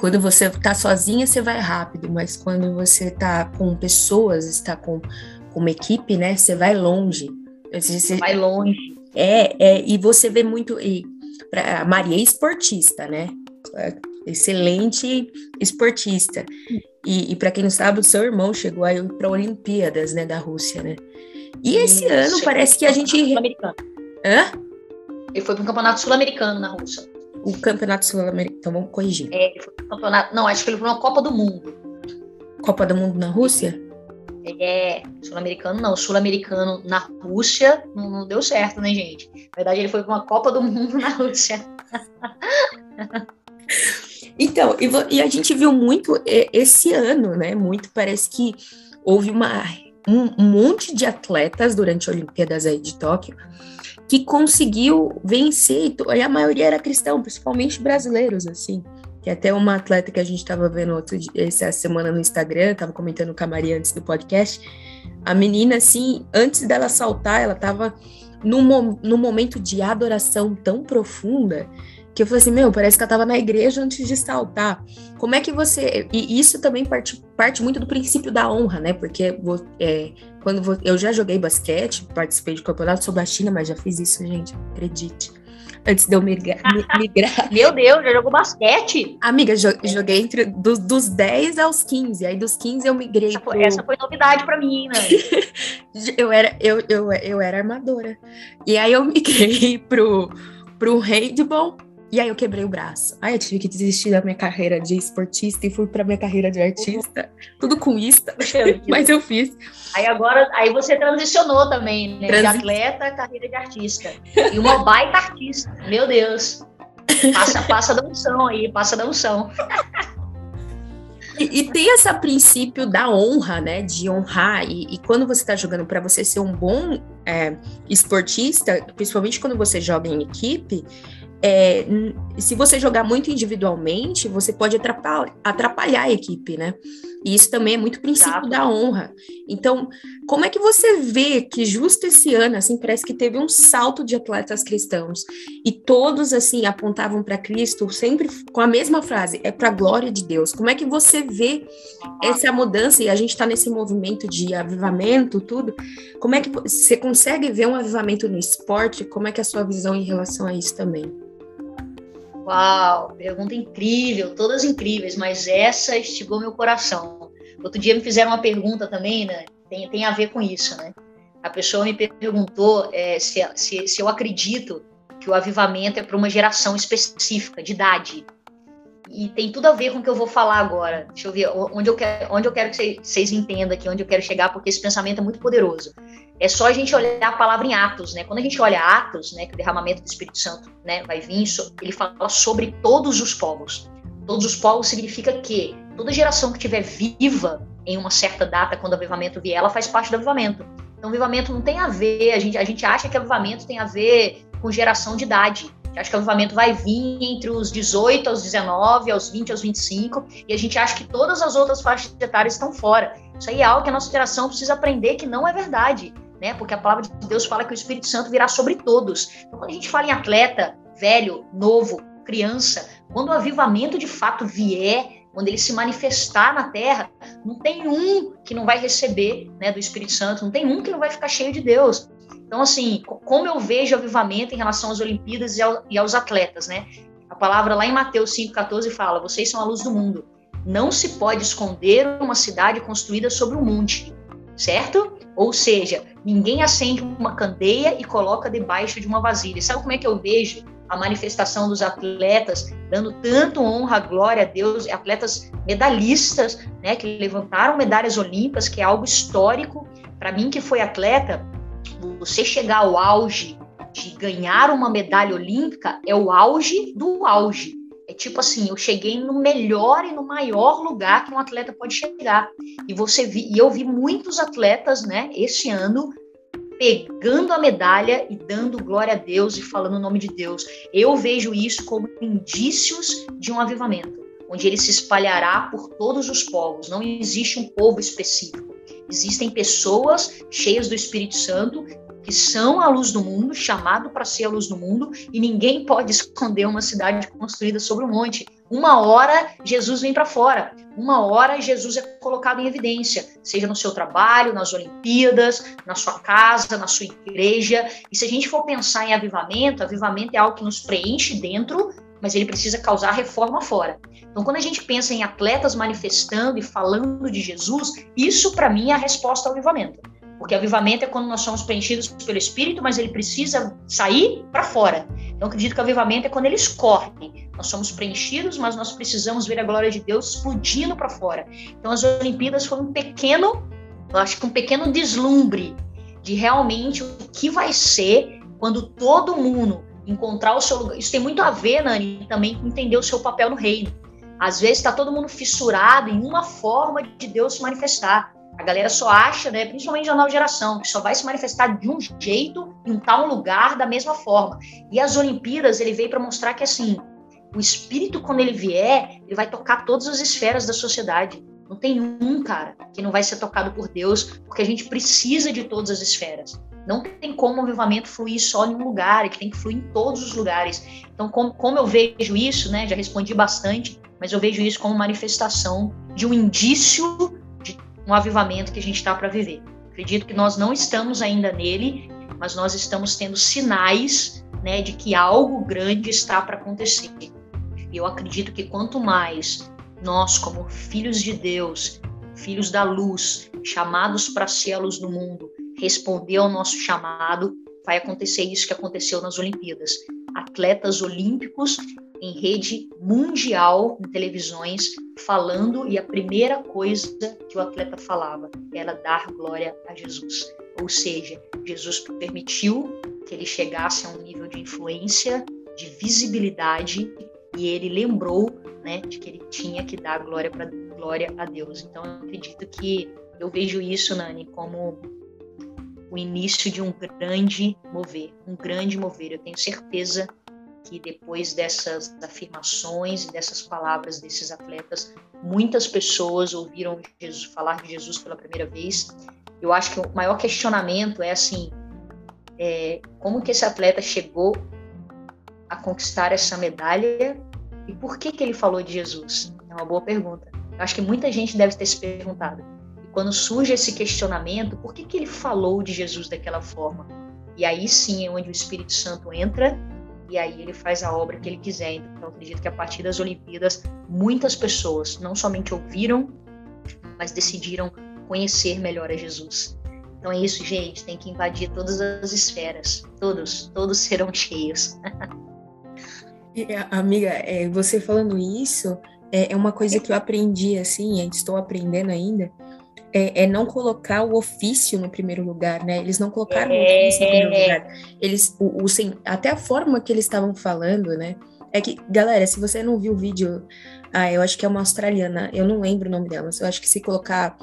quando você tá sozinha, você vai rápido, mas quando você tá com pessoas, está com, com uma equipe, né, você vai longe. Você vai longe. É, é e você vê muito. E pra, a Maria é esportista, né? É excelente esportista. E, e para quem não sabe, o seu irmão chegou aí para Olimpíadas, né, da Rússia, né? E esse ano parece que a gente. Hã? Ele foi para um campeonato sul-americano na Rússia o campeonato sul-americano. Então vamos corrigir. É, ele foi campeonato. Não, acho que ele foi uma Copa do Mundo. Copa do Mundo na Rússia? É, sul-americano não. Sul-americano na Rússia não, não, deu certo, né, gente? Na verdade, ele foi para uma Copa do Mundo na Rússia. então, e, e, a gente viu muito esse ano, né? Muito, parece que houve uma, um, monte de atletas durante a Olimpíadas aí de Tóquio que conseguiu vencer, e a maioria era cristão, principalmente brasileiros, assim. Que até uma atleta que a gente estava vendo outro dia, essa semana no Instagram, estava comentando com a Maria antes do podcast, a menina, assim, antes dela saltar, ela estava num, num momento de adoração tão profunda que eu falei assim, meu, parece que ela estava na igreja antes de saltar. Como é que você. E isso também parte, parte muito do princípio da honra, né? Porque é, quando eu já joguei basquete, participei de campeonato, sou baixinha, mas já fiz isso, gente, acredite. Antes de eu migrar. migrar. Meu Deus, já jogou basquete? Amiga, joguei entre dos, dos 10 aos 15. Aí dos 15 eu migrei. Essa, pro... essa foi novidade para mim, né? eu, era, eu, eu, eu era armadora. E aí eu migrei pro, pro handball e aí eu quebrei o braço. Aí eu tive que desistir da minha carreira de esportista e fui para minha carreira de artista. Tudo com isso, mas eu fiz. Aí agora, aí você transicionou também, né? Transi... De atleta, carreira de artista. E uma baita artista. Meu Deus. Passa, passa da unção aí, passa da unção. E, e, tem esse princípio da honra, né? De honrar. E, e quando você está jogando para você ser um bom é, esportista, principalmente quando você joga em equipe, é, se você jogar muito individualmente, você pode atrapalhar, atrapalhar a equipe, né? E isso também é muito princípio Exato. da honra. Então, como é que você vê que justo esse ano, assim, parece que teve um salto de atletas cristãos e todos, assim, apontavam para Cristo sempre com a mesma frase, é para a glória de Deus. Como é que você vê essa mudança e a gente está nesse movimento de avivamento, tudo? Como é que você consegue ver um avivamento no esporte? Como é que é a sua visão em relação a isso também? Uau, pergunta incrível, todas incríveis, mas essa estigou meu coração. Outro dia me fizeram uma pergunta também, né? Tem, tem a ver com isso, né? A pessoa me perguntou é, se, se, se eu acredito que o avivamento é para uma geração específica, de idade. E tem tudo a ver com o que eu vou falar agora. Deixa eu ver onde eu quero, onde eu quero que vocês entendam aqui, onde eu quero chegar, porque esse pensamento é muito poderoso. É só a gente olhar a palavra em Atos, né? Quando a gente olha Atos, né, que o derramamento do Espírito Santo, né, vai vir, ele fala sobre todos os povos. Todos os povos significa que toda geração que estiver viva em uma certa data, quando o avivamento vier, ela faz parte do avivamento. Então, avivamento não tem a ver, a gente, a gente acha que o avivamento tem a ver com geração de idade. Acho que o avivamento vai vir entre os 18 aos 19, aos 20 aos 25, e a gente acha que todas as outras faixas etárias estão fora. Isso aí é algo que a nossa geração precisa aprender que não é verdade, né? Porque a palavra de Deus fala que o Espírito Santo virá sobre todos. Então, quando a gente fala em atleta, velho, novo, criança, quando o avivamento de fato vier, quando ele se manifestar na terra, não tem um que não vai receber né, do Espírito Santo, não tem um que não vai ficar cheio de Deus. Então, assim, como eu vejo avivamento em relação às Olimpíadas e, ao, e aos atletas, né? A palavra lá em Mateus 5,14 fala: vocês são a luz do mundo. Não se pode esconder uma cidade construída sobre um monte, certo? Ou seja, ninguém acende uma candeia e coloca debaixo de uma vasilha. Sabe como é que eu vejo a manifestação dos atletas dando tanto honra, glória a Deus, atletas medalhistas, né, que levantaram medalhas olímpicas, que é algo histórico. Para mim, que foi atleta, você chegar ao auge de ganhar uma medalha olímpica é o auge do auge. Tipo assim, eu cheguei no melhor e no maior lugar que um atleta pode chegar. E você vi, e eu vi muitos atletas, né, esse ano pegando a medalha e dando glória a Deus e falando o nome de Deus. Eu vejo isso como indícios de um avivamento, onde ele se espalhará por todos os povos. Não existe um povo específico. Existem pessoas cheias do Espírito Santo que são a luz do mundo, chamado para ser a luz do mundo, e ninguém pode esconder uma cidade construída sobre um monte. Uma hora Jesus vem para fora, uma hora Jesus é colocado em evidência, seja no seu trabalho, nas Olimpíadas, na sua casa, na sua igreja. E se a gente for pensar em avivamento, avivamento é algo que nos preenche dentro, mas ele precisa causar reforma fora. Então, quando a gente pensa em atletas manifestando e falando de Jesus, isso para mim é a resposta ao avivamento. Porque avivamento é quando nós somos preenchidos pelo Espírito, mas ele precisa sair para fora. Então, acredito que avivamento é quando ele escorre. Nós somos preenchidos, mas nós precisamos ver a glória de Deus explodindo para fora. Então, as Olimpíadas foram um pequeno, eu acho que um pequeno deslumbre de realmente o que vai ser quando todo mundo encontrar o seu lugar. Isso tem muito a ver, Nani, também com entender o seu papel no reino. Às vezes está todo mundo fissurado em uma forma de Deus se manifestar. A galera só acha, né, principalmente a nova geração, que só vai se manifestar de um jeito, em tal lugar, da mesma forma. E as Olimpíadas, ele veio para mostrar que, assim, o espírito, quando ele vier, ele vai tocar todas as esferas da sociedade. Não tem um, cara, que não vai ser tocado por Deus, porque a gente precisa de todas as esferas. Não tem como o avivamento fluir só em um lugar, ele tem que fluir em todos os lugares. Então, como, como eu vejo isso, né, já respondi bastante, mas eu vejo isso como manifestação de um indício um avivamento que a gente está para viver. Acredito que nós não estamos ainda nele, mas nós estamos tendo sinais né, de que algo grande está para acontecer. E eu acredito que quanto mais nós, como filhos de Deus, filhos da luz, chamados para luz do mundo, responder ao nosso chamado, vai acontecer isso que aconteceu nas Olimpíadas. Atletas olímpicos em rede mundial, em televisões, falando, e a primeira coisa que o atleta falava era dar glória a Jesus. Ou seja, Jesus permitiu que ele chegasse a um nível de influência, de visibilidade, e ele lembrou né, de que ele tinha que dar glória para glória a Deus. Então, eu acredito que eu vejo isso, Nani, como o início de um grande mover, um grande mover. Eu tenho certeza que depois dessas afirmações dessas palavras desses atletas, muitas pessoas ouviram Jesus, falar de Jesus pela primeira vez. Eu acho que o maior questionamento é assim, é, como que esse atleta chegou a conquistar essa medalha e por que que ele falou de Jesus? É uma boa pergunta. Eu acho que muita gente deve ter se perguntado. E quando surge esse questionamento, por que que ele falou de Jesus daquela forma? E aí sim é onde o Espírito Santo entra e aí ele faz a obra que ele quiser. Então, acredito que a partir das Olimpíadas, muitas pessoas não somente ouviram, mas decidiram conhecer melhor a Jesus. Então é isso, gente, tem que invadir todas as esferas. Todos, todos serão cheios. Amiga, é, você falando isso, é, é uma coisa que eu aprendi, assim, estou aprendendo ainda, é, é, não colocar o ofício no primeiro lugar, né? Eles não colocaram é... o ofício no primeiro lugar. Eles, o, o, até a forma que eles estavam falando, né? É que, galera, se você não viu o vídeo, ah, eu acho que é uma australiana, eu não lembro o nome dela, mas eu acho que se colocar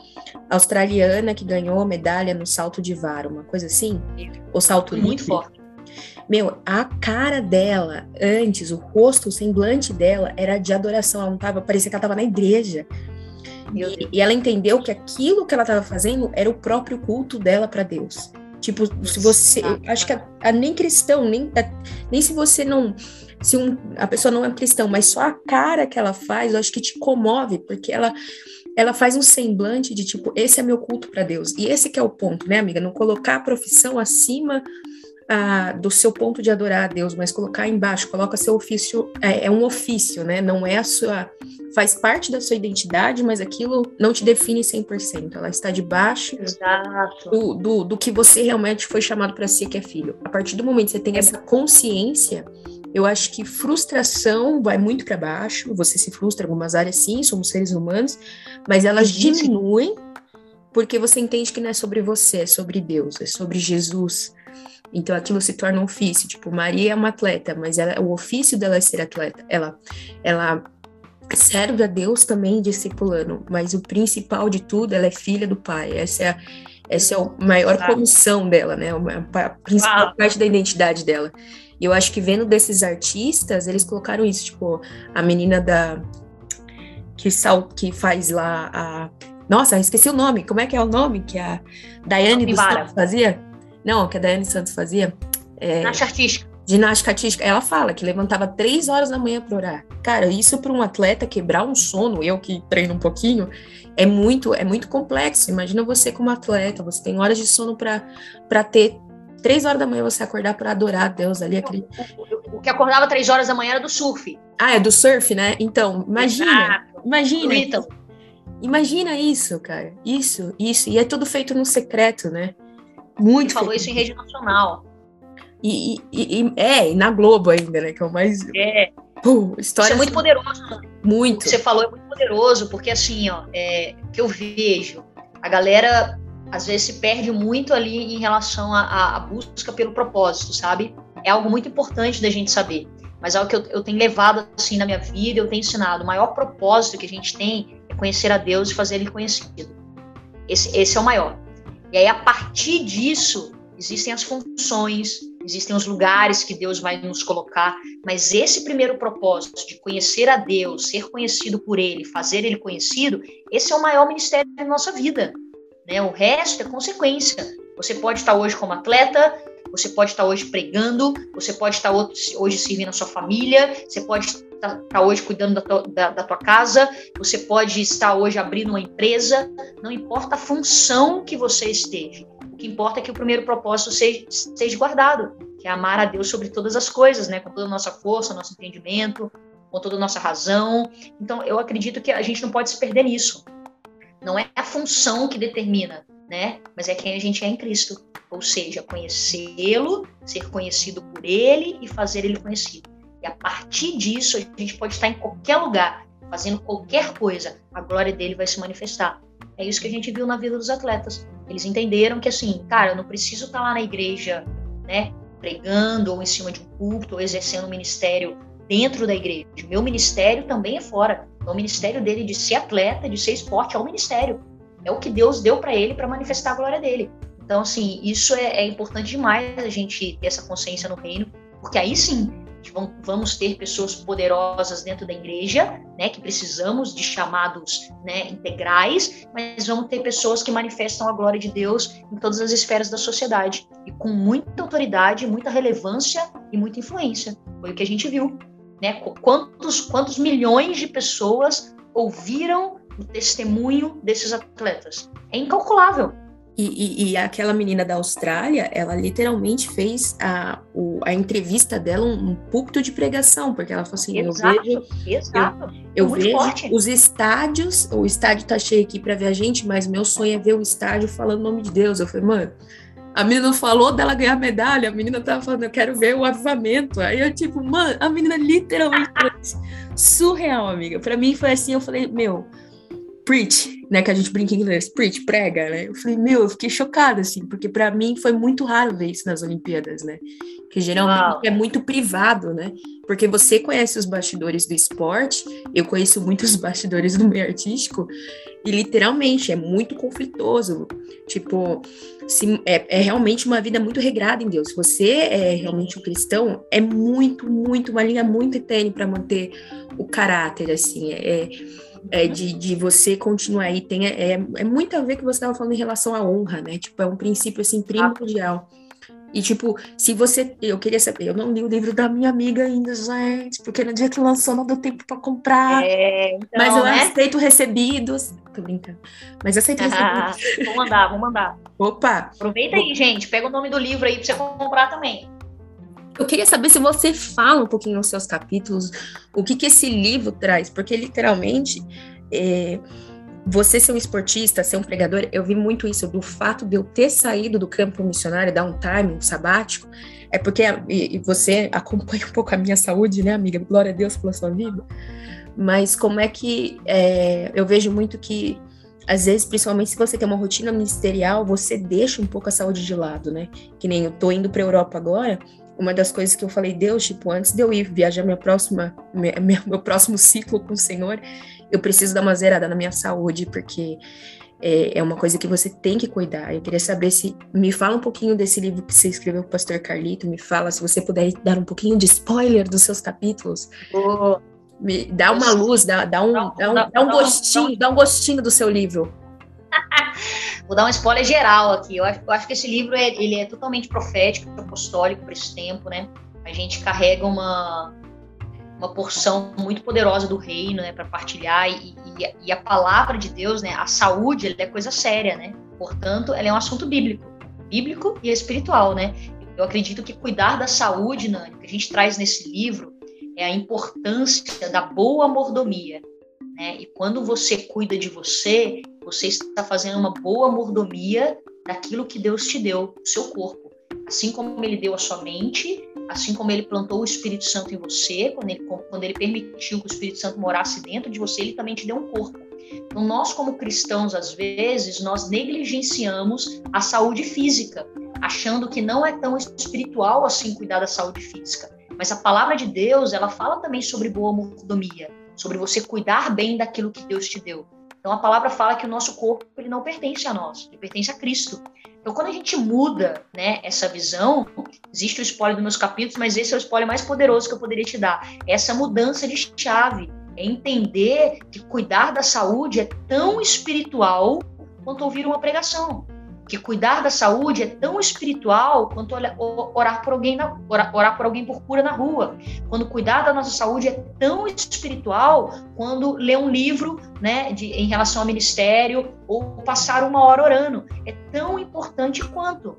australiana que ganhou a medalha no salto de vara, uma coisa assim, ou salto muito livre, forte. Meu, a cara dela antes, o rosto, o semblante dela era de adoração. Ela não tava, parecia que ela tava na igreja. E, e, ela entendeu que aquilo que ela estava fazendo era o próprio culto dela para Deus. Tipo, se você. Acho que a, a nem cristão, nem, a, nem se você não. Se um, a pessoa não é cristão, mas só a cara que ela faz, eu acho que te comove, porque ela ela faz um semblante de tipo, esse é meu culto para Deus. E esse que é o ponto, né, amiga? Não colocar a profissão acima ah, do seu ponto de adorar a Deus, mas colocar embaixo, coloca seu ofício, é, é, um ofício, né? Não é a sua. faz parte da sua identidade, mas aquilo não te define 100%. Ela está debaixo do, do, do, que você realmente foi chamado para ser, que é filho. A partir do momento que você tem essa consciência, eu acho que frustração vai muito para baixo, você se frustra em algumas áreas, sim, somos seres humanos, mas elas diminuem porque você entende que não é sobre você, é sobre Deus, é sobre Jesus, então aquilo se torna um ofício. Tipo, Maria é uma atleta, mas ela, o ofício dela é ser atleta. Ela, ela serve a Deus também discipulando, mas o principal de tudo, ela é filha do Pai. Essa é a, essa é a maior comissão dela, né? A principal ah. parte da identidade dela. E eu acho que vendo desses artistas, eles colocaram isso, tipo, a menina da que sal, que faz lá a Nossa, esqueci o nome. Como é que é o nome que a Daiane dos Santos fazia? Não, que a Daiane Santos fazia. É, ginástica artística. Ginástica artística. Ela fala que levantava três horas da manhã para orar. Cara, isso para um atleta quebrar um sono, eu que treino um pouquinho, é muito, é muito complexo. Imagina você como atleta, você tem horas de sono para ter três horas da manhã você acordar para adorar a Deus ali. Aquele... O, que acordava três horas da manhã era do surf. Ah, é do surf, né? Então, imagina. Exato. Imagina. Imagina isso, cara. Isso, isso. E é tudo feito no secreto, né? Muito. Falou isso em rede nacional. E, e, e, é, e na Globo ainda, né? Que é o mais. É. Uh, história isso é muito poderoso. Muito. O que você falou é muito poderoso, porque assim, ó, é, que eu vejo, a galera às vezes se perde muito ali em relação à busca pelo propósito, sabe? É algo muito importante da gente saber. Mas é algo que eu, eu tenho levado assim na minha vida, eu tenho ensinado. O maior propósito que a gente tem é conhecer a Deus e fazer ele conhecido. Esse, esse é o maior. E aí, a partir disso, existem as funções, existem os lugares que Deus vai nos colocar, mas esse primeiro propósito de conhecer a Deus, ser conhecido por Ele, fazer Ele conhecido, esse é o maior ministério da nossa vida. Né? O resto é consequência. Você pode estar hoje como atleta, você pode estar hoje pregando, você pode estar hoje servindo a sua família, você pode estar tá, hoje cuidando da tua, da, da tua casa, você pode estar hoje abrindo uma empresa, não importa a função que você esteja. O que importa é que o primeiro propósito seja, seja guardado, que é amar a Deus sobre todas as coisas, né? com toda a nossa força, nosso entendimento, com toda a nossa razão. Então, eu acredito que a gente não pode se perder nisso. Não é a função que determina, né? Mas é quem a gente é em Cristo. Ou seja, conhecê-lo, ser conhecido por ele e fazer ele conhecido. E a partir disso, a gente pode estar em qualquer lugar, fazendo qualquer coisa, a glória dele vai se manifestar. É isso que a gente viu na vida dos atletas. Eles entenderam que, assim, cara, eu não preciso estar lá na igreja, né, pregando ou em cima de um culto ou exercendo um ministério dentro da igreja. Meu ministério também é fora. Então, o ministério dele de ser atleta, de ser esporte, é o ministério. É o que Deus deu para ele para manifestar a glória dele. Então, assim, isso é, é importante demais a gente ter essa consciência no reino, porque aí sim vamos ter pessoas poderosas dentro da igreja, né, que precisamos de chamados né, integrais, mas vamos ter pessoas que manifestam a glória de Deus em todas as esferas da sociedade e com muita autoridade, muita relevância e muita influência. Foi o que a gente viu, né? Quantos quantos milhões de pessoas ouviram o testemunho desses atletas? É incalculável. E, e, e, aquela menina da Austrália, ela literalmente fez a, o, a entrevista dela um, um púlpito de pregação, porque ela falou assim: exato, eu vejo, exato. eu, eu vejo forte. os estádios, o estádio tá cheio aqui para ver a gente, mas meu sonho é ver o estádio falando o nome de Deus. Eu falei, mano, a menina falou dela ganhar medalha, a menina tava falando, eu quero ver o avivamento. Aí eu, tipo, mano, a menina literalmente surreal, amiga. Para mim foi assim, eu falei, meu preach, né, que a gente brinca em inglês, preach, prega, né? Eu falei, meu, eu fiquei chocada, assim, porque para mim foi muito raro ver isso nas Olimpíadas, né? Que geralmente Uau. é muito privado, né? Porque você conhece os bastidores do esporte, eu conheço muitos bastidores do meio artístico, e literalmente é muito conflitoso. Tipo, se, é, é realmente uma vida muito regrada em Deus. Se você é realmente um cristão, é muito, muito, uma linha muito tênue para manter o caráter, assim. é, é, de, de você continuar aí, tem, é, é muito a ver que você estava falando em relação à honra, né? Tipo, é um princípio, assim, primordial. E, tipo, se você. Eu queria saber, eu não li o livro da minha amiga ainda, gente, porque no dia que lançou não deu tempo para comprar. É, então, mas eu né? aceito recebidos. Tô brincando. Mas aceito ah, recebidos. Vou mandar, vou mandar. Opa! Aproveita aí, gente. Pega o nome do livro aí pra você comprar também. Eu queria saber se você fala um pouquinho nos seus capítulos o que, que esse livro traz, porque literalmente é, você ser um esportista, ser um pregador, eu vi muito isso do fato de eu ter saído do campo missionário, dar um time, um sabático, é porque e, e você acompanha um pouco a minha saúde, né, amiga? Glória a Deus pela sua vida. Mas como é que é, eu vejo muito que às vezes, principalmente se você tem uma rotina ministerial, você deixa um pouco a saúde de lado, né? Que nem eu tô indo para Europa agora, uma das coisas que eu falei, Deus, tipo, antes de eu ir viajar minha próxima, minha, meu próximo ciclo com o Senhor, eu preciso dar uma zerada na minha saúde, porque é, é, uma coisa que você tem que cuidar. Eu queria saber se me fala um pouquinho desse livro que você escreveu com o pastor Carlito, me fala se você puder dar um pouquinho de spoiler dos seus capítulos. Oh. Me dá uma luz, dá, dá um, dá, um, dá um gostinho, dá um gostinho do seu livro. Vou dar um spoiler geral aqui. Eu acho, eu acho que esse livro é, ele é totalmente profético, apostólico para esse tempo, né? A gente carrega uma, uma porção muito poderosa do reino, né, para partilhar e, e, e, a palavra de Deus, né, a saúde, ela é coisa séria, né? Portanto, ela é um assunto bíblico, bíblico e espiritual, né? Eu acredito que cuidar da saúde, Nani, que a gente traz nesse livro, é a importância da boa mordomia, né? E quando você cuida de você, você está fazendo uma boa mordomia daquilo que Deus te deu, o seu corpo. Assim como ele deu a sua mente, assim como ele plantou o Espírito Santo em você, quando ele, quando ele permitiu que o Espírito Santo morasse dentro de você, ele também te deu um corpo. Então, nós, como cristãos, às vezes, nós negligenciamos a saúde física, achando que não é tão espiritual assim cuidar da saúde física. Mas a palavra de Deus, ela fala também sobre boa mordomia, sobre você cuidar bem daquilo que Deus te deu. Então a palavra fala que o nosso corpo ele não pertence a nós, ele pertence a Cristo. Então quando a gente muda, né, essa visão, existe o spoiler dos meus capítulos, mas esse é o spoiler mais poderoso que eu poderia te dar. Essa mudança de chave é entender que cuidar da saúde é tão espiritual quanto ouvir uma pregação que cuidar da saúde é tão espiritual quanto orar por alguém na, orar, orar, por alguém por cura na rua. Quando cuidar da nossa saúde é tão espiritual quando ler um livro, né, de, em relação ao ministério ou passar uma hora orando. É tão importante quanto.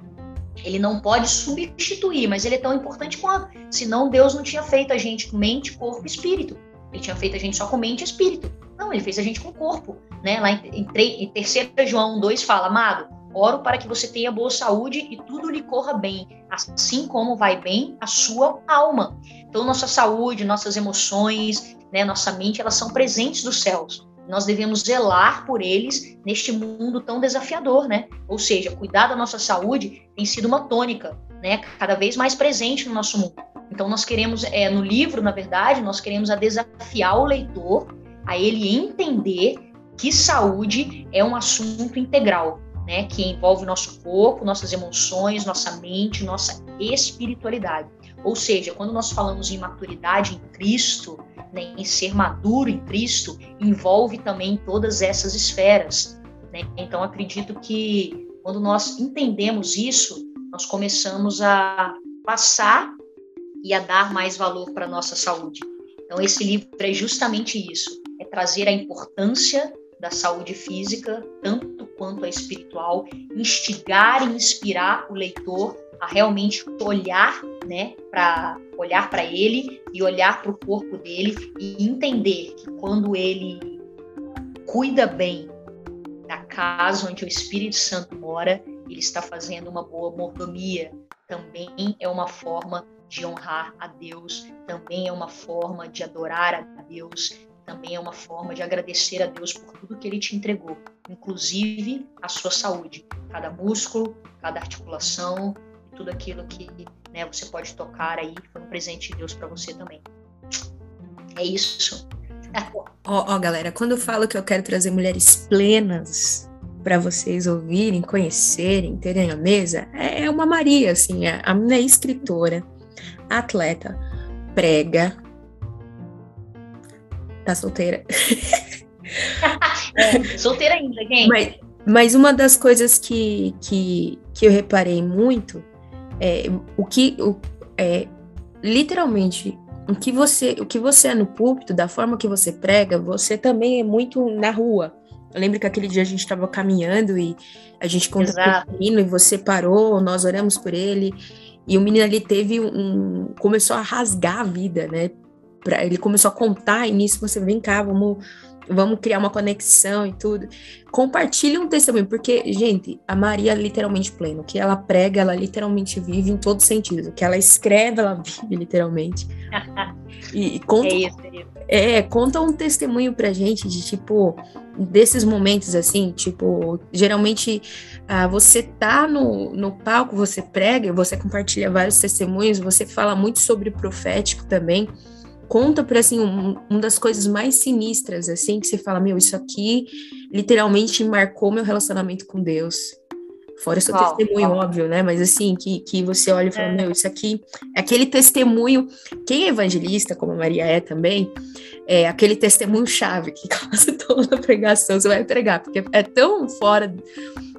Ele não pode substituir, mas ele é tão importante quanto. Senão Deus não tinha feito a gente com mente, corpo e espírito. Ele tinha feito a gente só com mente e espírito. Não, ele fez a gente com corpo. Né? Lá em, em, em 3 João 2 fala, amado, Oro para que você tenha boa saúde e tudo lhe corra bem, assim como vai bem a sua alma. Então, nossa saúde, nossas emoções, né, nossa mente, elas são presentes dos céus. Nós devemos zelar por eles neste mundo tão desafiador, né? Ou seja, cuidar da nossa saúde tem sido uma tônica, né? Cada vez mais presente no nosso mundo. Então, nós queremos, é, no livro, na verdade, nós queremos a desafiar o leitor a ele entender que saúde é um assunto integral, né, que envolve nosso corpo, nossas emoções, nossa mente, nossa espiritualidade. Ou seja, quando nós falamos em maturidade em Cristo, né, em ser maduro em Cristo, envolve também todas essas esferas. Né? Então, acredito que quando nós entendemos isso, nós começamos a passar e a dar mais valor para a nossa saúde. Então, esse livro é justamente isso: é trazer a importância da saúde física, tanto quanto a espiritual, instigar e inspirar o leitor a realmente olhar, né, para olhar para ele e olhar para o corpo dele e entender que quando ele cuida bem da casa onde o Espírito Santo mora, ele está fazendo uma boa mordomia. Também é uma forma de honrar a Deus, também é uma forma de adorar a Deus, também é uma forma de agradecer a Deus por tudo que ele te entregou, inclusive a sua saúde, cada músculo, cada articulação, tudo aquilo que né, você pode tocar aí, foi um presente de Deus para você também. É isso. Ó, ó, galera, quando eu falo que eu quero trazer mulheres plenas para vocês ouvirem, conhecerem, terem a mesa, é, é uma Maria, assim, a minha escritora, atleta, prega, tá solteira. é, solteira ainda, quem? Mas, mas uma das coisas que, que, que eu reparei muito é o que o, é, literalmente o que você o que você é no púlpito, da forma que você prega, você também é muito na rua. Eu lembro que aquele dia a gente estava caminhando e a gente contou o menino e você parou, nós oramos por ele e o menino ali teve um começou a rasgar a vida, né? Pra, ele começou a contar e nisso você vem cá, vamos vamos criar uma conexão e tudo. Compartilhe um testemunho, porque, gente, a Maria é literalmente plena. O que ela prega, ela literalmente vive em todo sentido. O que ela escreve, ela vive literalmente. E, e conta, é, isso, é, isso. é, conta um testemunho pra gente de tipo, desses momentos assim, tipo, geralmente ah, você tá no, no palco, você prega, você compartilha vários testemunhos, você fala muito sobre profético também conta para assim um, uma das coisas mais sinistras assim que você fala meu isso aqui literalmente marcou meu relacionamento com Deus. Fora seu testemunho óbvio né? Mas assim que, que você olha e fala é. meu isso aqui é aquele testemunho. Quem é evangelista como a Maria é também é aquele testemunho chave que quase toda pregação você vai pregar porque é tão fora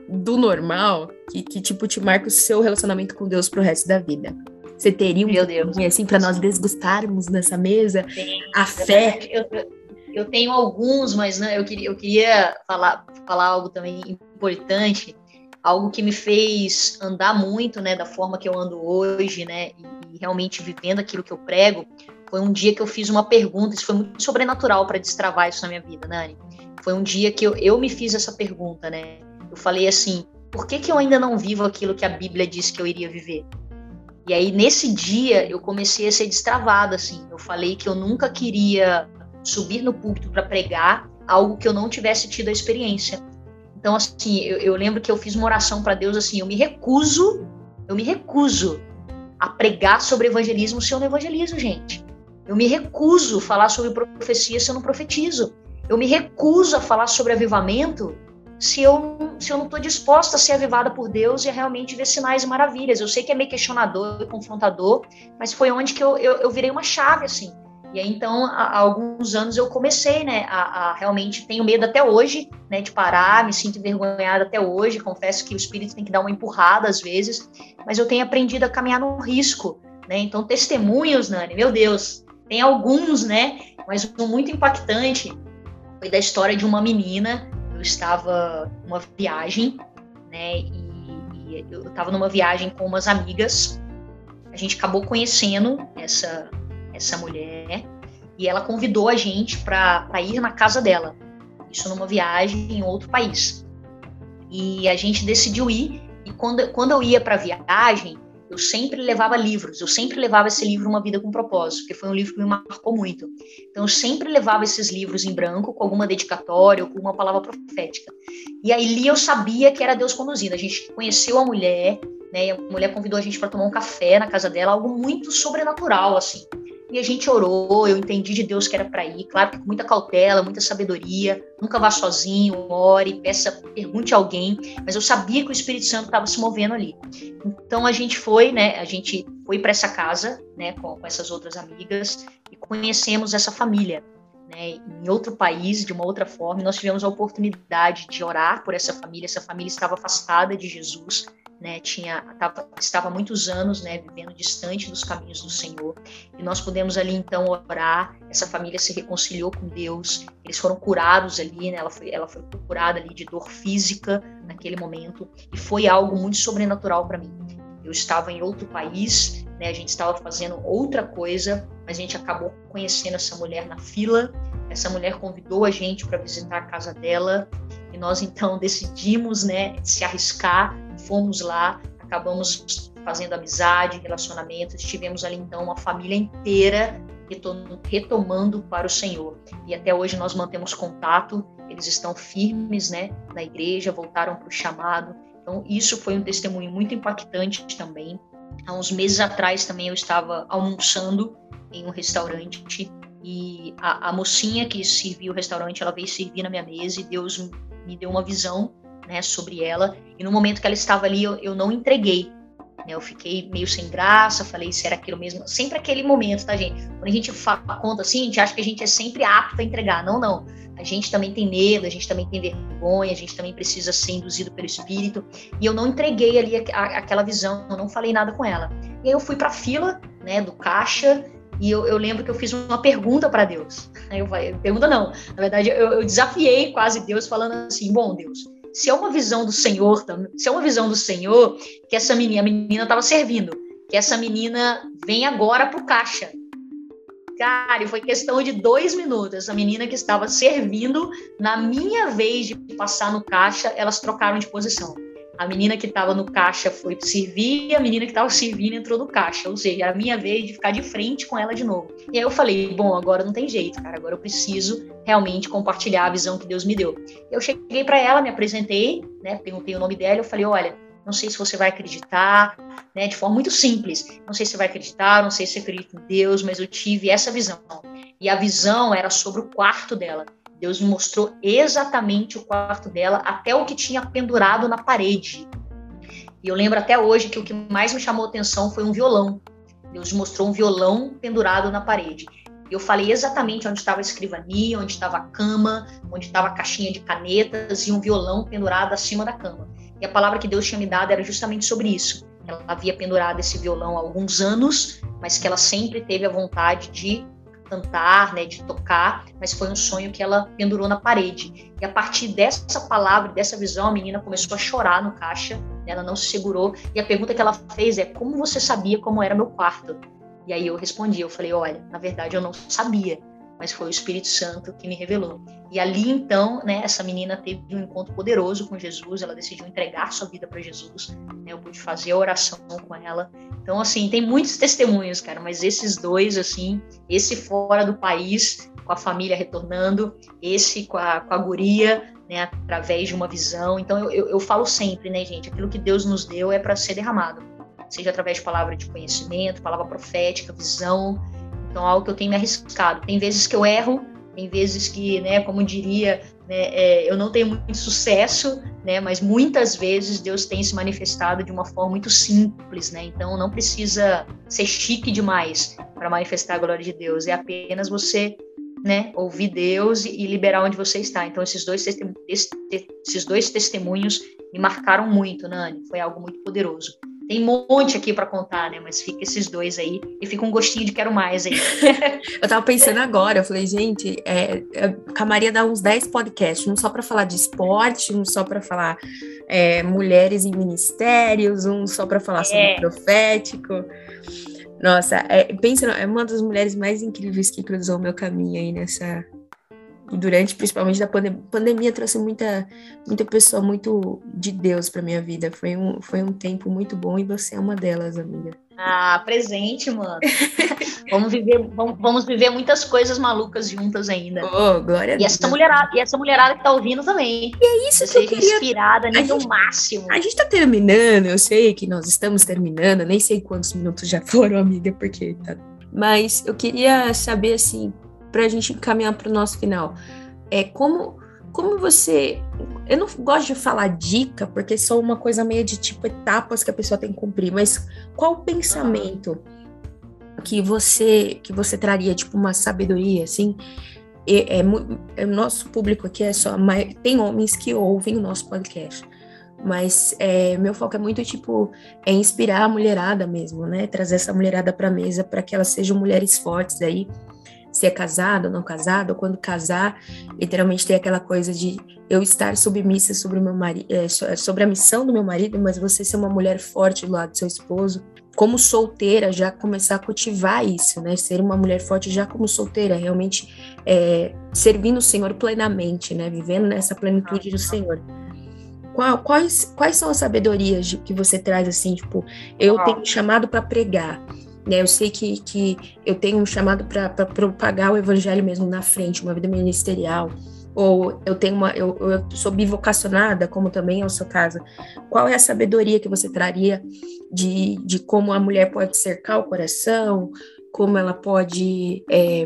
do normal que, que tipo te marca o seu relacionamento com Deus pro resto da vida você teria um Meu Deus. assim para nós desgustarmos nessa mesa Sim. a fé? Eu, eu, eu, tenho alguns, mas né, eu queria, eu queria falar, falar algo também importante, algo que me fez andar muito, né, da forma que eu ando hoje, né, e, realmente vivendo aquilo que eu prego. Foi um dia que eu fiz uma pergunta, isso foi muito sobrenatural para destravar isso na minha vida, Nani. Foi um dia que eu, eu me fiz essa pergunta, né? Eu falei assim: por que, que eu ainda não vivo aquilo que a Bíblia disse que eu iria viver? E aí, nesse dia, eu comecei a ser destravada, assim. Eu falei que eu nunca queria subir no púlpito para pregar algo que eu não tivesse tido a experiência. Então, assim, eu, eu lembro que eu fiz uma oração para Deus, assim, eu me recuso, eu me recuso a pregar sobre evangelismo se eu não evangelizo, gente. Eu me recuso a falar sobre profecia se eu não profetizo. Eu me recuso a falar sobre avivamento se eu, se eu não estou disposta a ser avivada por Deus e realmente ver sinais e maravilhas. Eu sei que é meio questionador e confrontador, mas foi onde que eu, eu, eu virei uma chave, assim. E aí, então, há, há alguns anos eu comecei, né, a, a, realmente, tenho medo até hoje, né, de parar, me sinto envergonhada até hoje, confesso que o espírito tem que dar uma empurrada às vezes, mas eu tenho aprendido a caminhar no risco, né, então, testemunhos, Nani, meu Deus, tem alguns, né, mas um muito impactante foi da história de uma menina eu estava numa viagem, né? E, e eu estava numa viagem com umas amigas. A gente acabou conhecendo essa essa mulher e ela convidou a gente para ir na casa dela. Isso numa viagem em outro país. E a gente decidiu ir. E quando, quando eu ia para a viagem, eu sempre levava livros, eu sempre levava esse livro Uma Vida com Propósito, porque foi um livro que me marcou muito. Então, eu sempre levava esses livros em branco, com alguma dedicatória ou com uma palavra profética. E aí, ali eu sabia que era Deus conduzindo. A gente conheceu a mulher, né, e a mulher convidou a gente para tomar um café na casa dela, algo muito sobrenatural, assim. E a gente orou, eu entendi de Deus que era para ir, claro que com muita cautela, muita sabedoria, nunca vá sozinho, ore, peça, pergunte a alguém, mas eu sabia que o Espírito Santo estava se movendo ali. Então a gente foi, né, a gente foi para essa casa, né, com, com essas outras amigas e conhecemos essa família. Né, em outro país, de uma outra forma, nós tivemos a oportunidade de orar por essa família. Essa família estava afastada de Jesus, né, tinha, tava, estava muitos anos, né, vivendo distante dos caminhos do Senhor, e nós pudemos ali então orar, essa família se reconciliou com Deus, eles foram curados ali, né, ela foi, ela foi curada ali de dor física naquele momento, e foi algo muito sobrenatural para mim. Eu estava em outro país, né, a gente estava fazendo outra coisa, mas a gente acabou conhecendo essa mulher na fila, essa mulher convidou a gente para visitar a casa dela, e nós então decidimos, né, se arriscar fomos lá, acabamos fazendo amizade, relacionamentos, tivemos ali então uma família inteira retomando para o Senhor. E até hoje nós mantemos contato, eles estão firmes, né, na igreja, voltaram para o chamado. Então isso foi um testemunho muito impactante também. Há uns meses atrás também eu estava almoçando em um restaurante e a, a mocinha que serviu o restaurante, ela veio servir na minha mesa e Deus me deu uma visão né, sobre ela. E no momento que ela estava ali, eu, eu não entreguei. Né, eu fiquei meio sem graça, falei se era aquilo mesmo. Sempre aquele momento, tá, gente? Quando a gente fala conta assim, a gente acha que a gente é sempre apto a entregar. Não, não. A gente também tem medo, a gente também tem vergonha, a gente também precisa ser induzido pelo Espírito. E eu não entreguei ali a, a, aquela visão, eu não falei nada com ela. E aí eu fui para a fila né, do caixa e eu, eu, lembro que eu fiz uma pergunta para Deus. Aí eu falei, pergunta não, na verdade eu, eu, desafiei quase Deus falando assim, bom Deus, se é uma visão do Senhor, se é uma visão do Senhor, que essa menina, a menina estava servindo, que essa menina vem agora para o caixa. Cara, e foi questão de dois minutos. A menina que estava servindo, na minha vez de passar no caixa, elas trocaram de posição. A menina que estava no caixa foi servir e a menina que estava servindo entrou no caixa. Ou seja, era a minha vez de ficar de frente com ela de novo. E aí eu falei: bom, agora não tem jeito, cara. Agora eu preciso realmente compartilhar a visão que Deus me deu. Eu cheguei para ela, me apresentei, né? Perguntei o nome dela. Eu falei: olha, não sei se você vai acreditar, né? De forma muito simples. Não sei se você vai acreditar, não sei se você acredita em Deus, mas eu tive essa visão. E a visão era sobre o quarto dela. Deus me mostrou exatamente o quarto dela, até o que tinha pendurado na parede. E eu lembro até hoje que o que mais me chamou atenção foi um violão. Deus mostrou um violão pendurado na parede. Eu falei exatamente onde estava a escrivania, onde estava a cama, onde estava a caixinha de canetas e um violão pendurado acima da cama. E a palavra que Deus tinha me dado era justamente sobre isso. Ela havia pendurado esse violão há alguns anos, mas que ela sempre teve a vontade de cantar, né, de tocar, mas foi um sonho que ela pendurou na parede. E a partir dessa palavra, dessa visão, a menina começou a chorar no caixa, né, ela não se segurou. E a pergunta que ela fez é: como você sabia como era meu quarto? E aí eu respondi, eu falei: olha, na verdade eu não sabia mas foi o Espírito Santo que me revelou. E ali então, né, essa menina teve um encontro poderoso com Jesus, ela decidiu entregar sua vida para Jesus, né, eu pude fazer a oração com ela. Então, assim, tem muitos testemunhos, cara, mas esses dois, assim, esse fora do país, com a família retornando, esse com a, com a guria, né, através de uma visão. Então, eu, eu, eu falo sempre, né, gente, aquilo que Deus nos deu é para ser derramado, seja através de palavra de conhecimento, palavra profética, visão, então, algo que eu tenho me arriscado. Tem vezes que eu erro, tem vezes que, né, como diria, né, é, eu não tenho muito sucesso, né, mas muitas vezes Deus tem se manifestado de uma forma muito simples, né, então não precisa ser chique demais para manifestar a glória de Deus, é apenas você, né, ouvir Deus e, e liberar onde você está. Então esses dois, esses dois testemunhos me marcaram muito, Nani, foi algo muito poderoso. Tem um monte aqui para contar, né? Mas fica esses dois aí e fica um gostinho de quero mais aí. eu tava pensando agora, eu falei, gente, é, é, a Maria dá uns 10 podcasts, um só para falar de esporte, um só para falar é, mulheres em ministérios, um só para falar sobre é. profético. Nossa, é, pensa, é uma das mulheres mais incríveis que cruzou o meu caminho aí nessa, durante principalmente da pandemia, pandemia trouxe muita muita pessoa muito de Deus para minha vida. Foi um foi um tempo muito bom e você é uma delas, amiga. Ah, presente, mano. vamos viver vamos, vamos, viver muitas coisas malucas juntas ainda. Oh, glória e essa mulherada e essa mulherada que tá ouvindo também. E é isso que eu queria... inspirada nível gente, máximo. A gente tá terminando, eu sei que nós estamos terminando, nem sei quantos minutos já foram, amiga, porque tá mas eu queria saber assim, para a gente encaminhar para o nosso final. É como, como você. Eu não gosto de falar dica, porque só uma coisa meio de tipo etapas que a pessoa tem que cumprir, mas qual o pensamento que você que você traria, tipo, uma sabedoria, assim, é, é, o nosso público aqui é só tem homens que ouvem o nosso podcast, mas é, meu foco é muito tipo é inspirar a mulherada mesmo, né? Trazer essa mulherada para mesa para que elas sejam mulheres fortes aí, se é casado ou não casado, ou quando casar, literalmente tem aquela coisa de eu estar submissa sobre o meu marido, é, sobre a missão do meu marido, mas você ser uma mulher forte do lado do seu esposo, como solteira, já começar a cultivar isso, né? Ser uma mulher forte já como solteira, realmente é, servindo o Senhor plenamente, né? Vivendo nessa plenitude do Senhor. Qual, quais, quais são as sabedorias que você traz, assim, tipo, eu tenho chamado para pregar, né? Eu sei que, que eu tenho um chamado para propagar o evangelho mesmo na frente, uma vida ministerial, ou eu tenho uma, eu, eu sou bivocacionada, como também é o seu caso. Qual é a sabedoria que você traria de, de como a mulher pode cercar o coração, como ela pode é,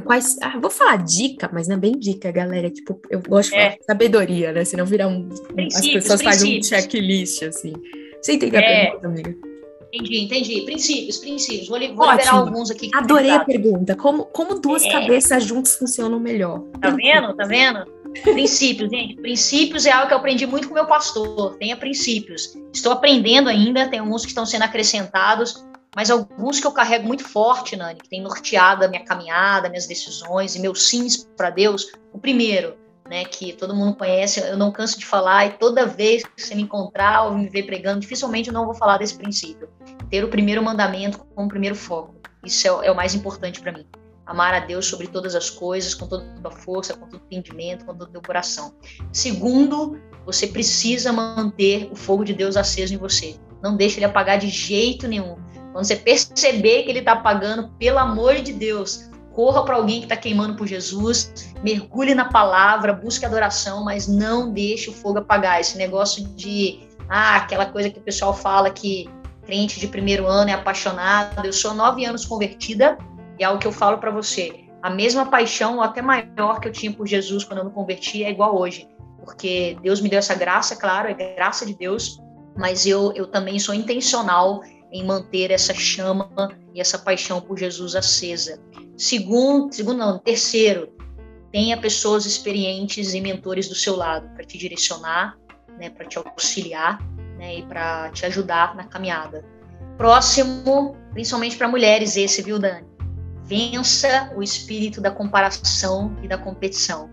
quais. Ah, vou falar dica, mas não é bem dica, galera. Tipo, eu gosto de falar é. sabedoria, né? Senão virar um. as pessoas fazem um checklist, assim. Você entendeu é. a pergunta, amiga? Entendi, entendi. Princípios, princípios. Vou, vou liberar alguns aqui. Adorei a pergunta. Como, como duas é. cabeças juntas funcionam melhor? Tá vendo? Tá vendo? princípios, gente. Princípios é algo que eu aprendi muito com meu pastor. Tenha princípios. Estou aprendendo ainda, tem alguns que estão sendo acrescentados, mas alguns que eu carrego muito forte, Nani, que tem norteado a minha caminhada, minhas decisões e meus sims para Deus. O primeiro, né, que todo mundo conhece, eu não canso de falar, e toda vez que você me encontrar ou me ver pregando, dificilmente eu não vou falar desse princípio. Ter o primeiro mandamento como primeiro foco. Isso é, é o mais importante para mim. Amar a Deus sobre todas as coisas, com toda a tua força, com todo o entendimento, com todo o teu coração. Segundo, você precisa manter o fogo de Deus aceso em você. Não deixe ele apagar de jeito nenhum. Quando você perceber que ele está apagando, pelo amor de Deus, corra para alguém que está queimando por Jesus, mergulhe na palavra, busque adoração, mas não deixe o fogo apagar. Esse negócio de, ah, aquela coisa que o pessoal fala que crente de primeiro ano é apaixonado. Eu sou nove anos convertida e é algo que eu falo para você. A mesma paixão, ou até maior que eu tinha por Jesus quando eu me converti, é igual hoje. Porque Deus me deu essa graça, claro, é graça de Deus, mas eu, eu também sou intencional em manter essa chama e essa paixão por Jesus acesa. Segundo, segundo não, terceiro, tenha pessoas experientes e mentores do seu lado para te direcionar, né, para te auxiliar, né, e para te ajudar na caminhada. Próximo, principalmente para mulheres, esse, viu, Dani? Vença o espírito da comparação e da competição.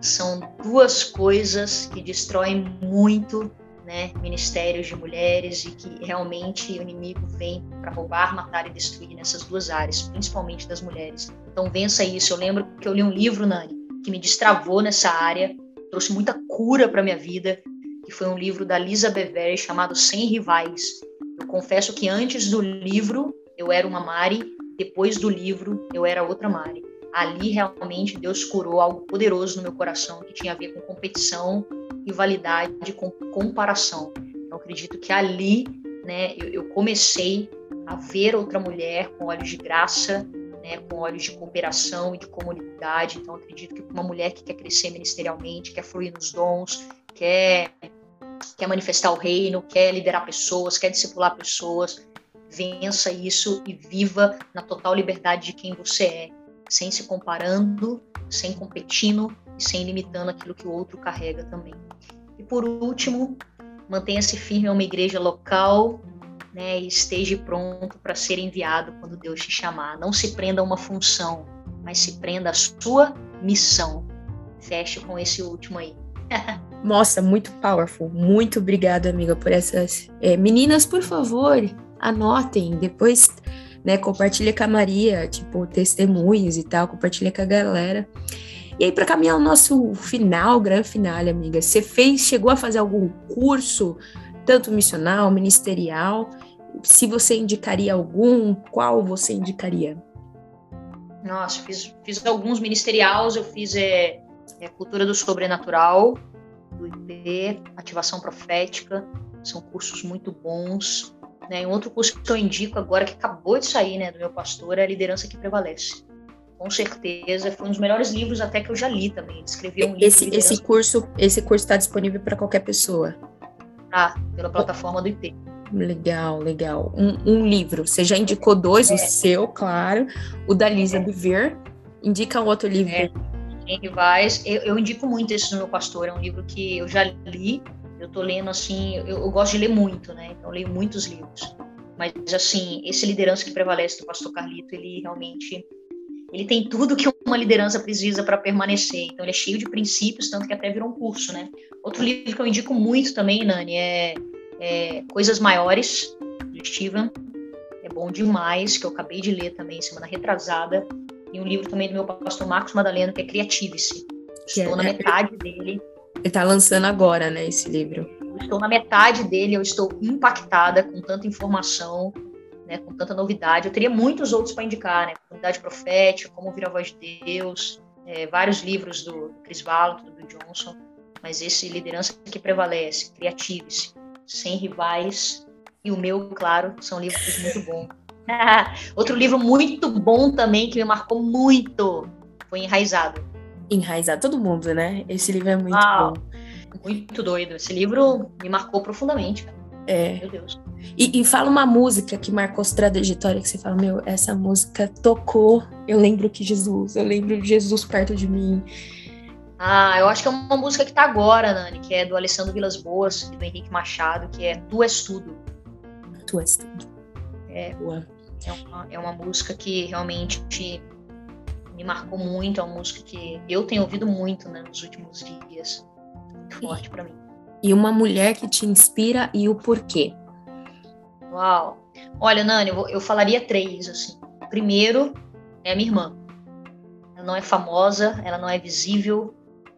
São duas coisas que destroem muito né, ministérios de mulheres e que realmente o inimigo vem para roubar, matar e destruir nessas duas áreas, principalmente das mulheres. Então vença isso. Eu lembro que eu li um livro, Nani, que me destravou nessa área, trouxe muita cura para minha vida, que foi um livro da Lisa Bevere chamado Sem Rivais. Eu confesso que antes do livro eu era uma Mari, depois do livro eu era outra Mari. Ali realmente Deus curou algo poderoso no meu coração que tinha a ver com competição, rivalidade, com comparação. Eu acredito que ali, né, eu, eu comecei a ver outra mulher com olhos de graça, né, com olhos de cooperação e de comunidade. Então, acredito que uma mulher que quer crescer ministerialmente, quer fluir nos dons, quer, quer manifestar o reino, quer liderar pessoas, quer discipular pessoas, vença isso e viva na total liberdade de quem você é, sem se comparando, sem competindo, e sem limitando aquilo que o outro carrega também. E por último, mantenha-se firme a uma igreja local né, e esteja pronto para ser enviado quando Deus te chamar. Não se prenda a uma função, mas se prenda à sua missão. Feche com esse último aí. Nossa, muito powerful. Muito obrigada, amiga, por essas. É, meninas, por favor, anotem. Depois, né, compartilha com a Maria, tipo, testemunhos e tal, compartilha com a galera. E aí, para caminhar o nosso final, grande final, amiga, você fez, chegou a fazer algum curso, tanto missional, ministerial? Se você indicaria algum, qual você indicaria? Nossa, fiz, fiz alguns ministeriais, eu fiz é, é, Cultura do Sobrenatural, do IP, Ativação Profética, são cursos muito bons. Né? Um outro curso que eu indico agora, que acabou de sair né, do meu pastor, é a Liderança que Prevalece com certeza. Foi um dos melhores livros até que eu já li também. Escrevi um esse, livro. Esse curso esse curso está disponível para qualquer pessoa? Ah, pela plataforma do IP. Legal, legal. Um, um livro. Você já indicou dois, é. o seu, claro. O da Lisa é. Biver, Indica um outro livro. É, rivais. Eu, eu, indico muito esse do meu pastor. É um livro que eu já li. Eu tô lendo assim. Eu, eu gosto de ler muito, né? Então eu leio muitos livros. Mas assim, esse liderança que prevalece do pastor Carlito, ele realmente ele tem tudo que uma liderança precisa para permanecer. Então, ele é cheio de princípios, tanto que até virou um curso, né? Outro livro que eu indico muito também, Nani, é, é Coisas Maiores, de Steven. É bom demais, que eu acabei de ler também semana retrasada. E um livro também do meu pastor Marcos Madaleno, que é Criative-se. Estou é, na metade dele. Ele está lançando agora, né, esse livro. estou na metade dele, eu estou impactada com tanta informação né, com tanta novidade. Eu teria muitos outros para indicar, né? Comunidade Profética, Como Ouvir a Voz de Deus, é, vários livros do Chris Vallo, do Bill Johnson, mas esse Liderança que Prevalece, Criative-se, Sem Rivais e o meu, claro, são livros muito bons. Outro livro muito bom também, que me marcou muito, foi Enraizado. Enraizado, todo mundo, né? Esse livro é muito ah, bom. Muito doido. Esse livro me marcou profundamente. É. Meu Deus. E, e, fala uma música que marcou sua trajetória, que você fala, meu, essa música tocou, eu lembro que Jesus, eu lembro Jesus perto de mim. Ah, eu acho que é uma música que tá agora, Nani, que é do Alessandro Vilas Boas e do Henrique Machado, que é Tu És Tudo. Tu És Tudo. É, Boa. é, uma, é uma música que realmente me marcou muito, é uma música que eu tenho ouvido muito né, nos últimos dias. Muito forte para mim. E uma mulher que te inspira e o porquê. Uau! Olha, Nani, eu, falaria três, assim. Primeiro é a minha irmã. Ela não é famosa, ela não é visível,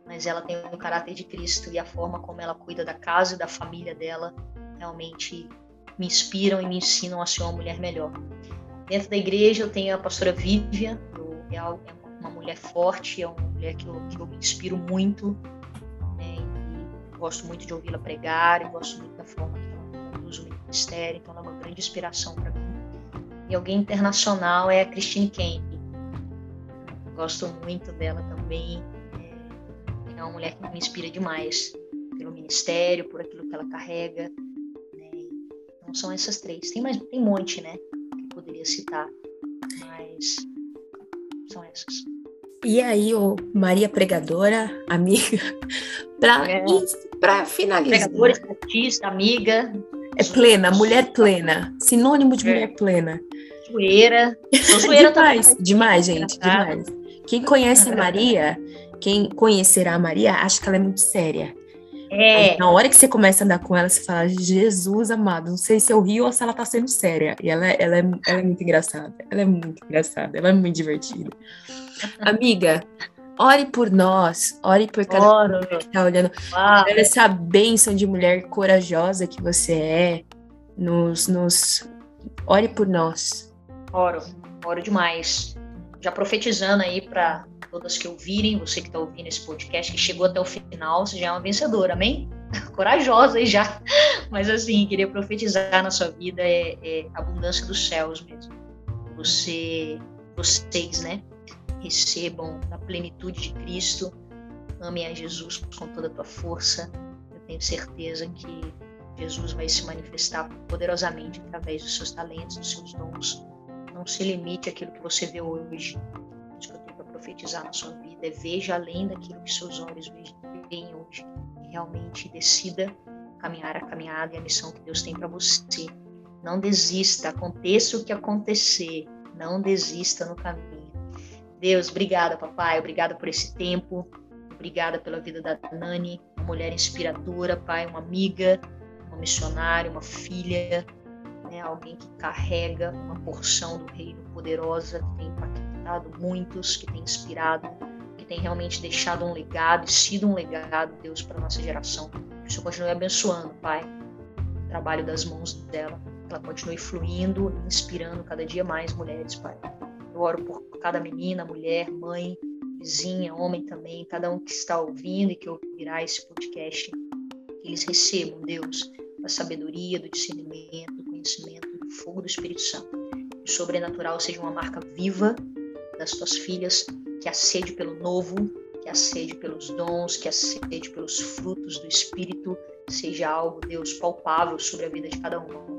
mas ela tem o caráter de Cristo e a forma como ela cuida da casa e da família dela realmente me inspiram e me ensinam a ser uma mulher melhor. Dentro da igreja eu tenho a pastora Vivian, é uma mulher forte, é uma mulher que eu, que eu me inspiro muito, né, gosto muito de ouvi-la pregar, e gosto muito da forma que o ministério, então ela é uma grande inspiração para mim. E alguém internacional é a Christine Kane. Gosto muito dela também. É, é uma mulher que me inspira demais pelo ministério, por aquilo que ela carrega. Né? Então são essas três. Tem mais, tem um monte, né? Que eu poderia citar, mas são essas. E aí, ô Maria Pregadora, amiga, para é. finalizar. Pregadora, artista, amiga, é plena, mulher plena. Sinônimo de é. mulher plena. Zoeira. zoeira demais, também. demais, gente, demais. Quem conhece Maria, quem conhecerá a Maria, acha que ela é muito séria. É. na hora que você começa a andar com ela, você fala, Jesus amado, não sei se eu rio ou se ela tá sendo séria. E ela, ela, é, ela é muito engraçada. Ela é muito engraçada, ela é muito divertida. Amiga, Ore por nós, ore por cada Oro. mulher que está olhando. Uau. Essa bênção de mulher corajosa que você é, nos, nos... ore por nós. Oro, oro demais. Já profetizando aí para todas que ouvirem, você que está ouvindo esse podcast, que chegou até o final, você já é uma vencedora, amém? Corajosa aí já. Mas assim, queria profetizar na sua vida é, é abundância dos céus mesmo. Você, vocês, né? Recebam na plenitude de Cristo. Amem a Jesus com toda a tua força. Eu tenho certeza que Jesus vai se manifestar poderosamente através dos seus talentos, dos seus dons. Não se limite àquilo que você vê hoje. O que eu tenho para profetizar na sua vida é veja além daquilo que seus olhos veem hoje. E realmente decida caminhar a caminhada e a missão que Deus tem para você. Não desista, aconteça o que acontecer, não desista no caminho Deus, obrigada, papai. Obrigada por esse tempo. Obrigada pela vida da Nani, uma mulher inspiradora, pai, uma amiga, uma missionária, uma filha, né? alguém que carrega uma porção do reino poderosa, que tem impactado muitos, que tem inspirado, que tem realmente deixado um legado sido um legado, Deus, para nossa geração. Que o Senhor continue abençoando, Pai, o trabalho das mãos dela, que ela continue fluindo, inspirando cada dia mais mulheres, Pai. Eu oro por cada menina, mulher, mãe, vizinha, homem também, cada um que está ouvindo e que ouvirá esse podcast, que eles recebam, Deus, a sabedoria, do discernimento, do conhecimento, do fogo do Espírito Santo. Que o sobrenatural seja uma marca viva das tuas filhas, que a sede pelo novo, que a sede pelos dons, que a sede pelos frutos do Espírito. Seja algo, Deus, palpável sobre a vida de cada um, Pai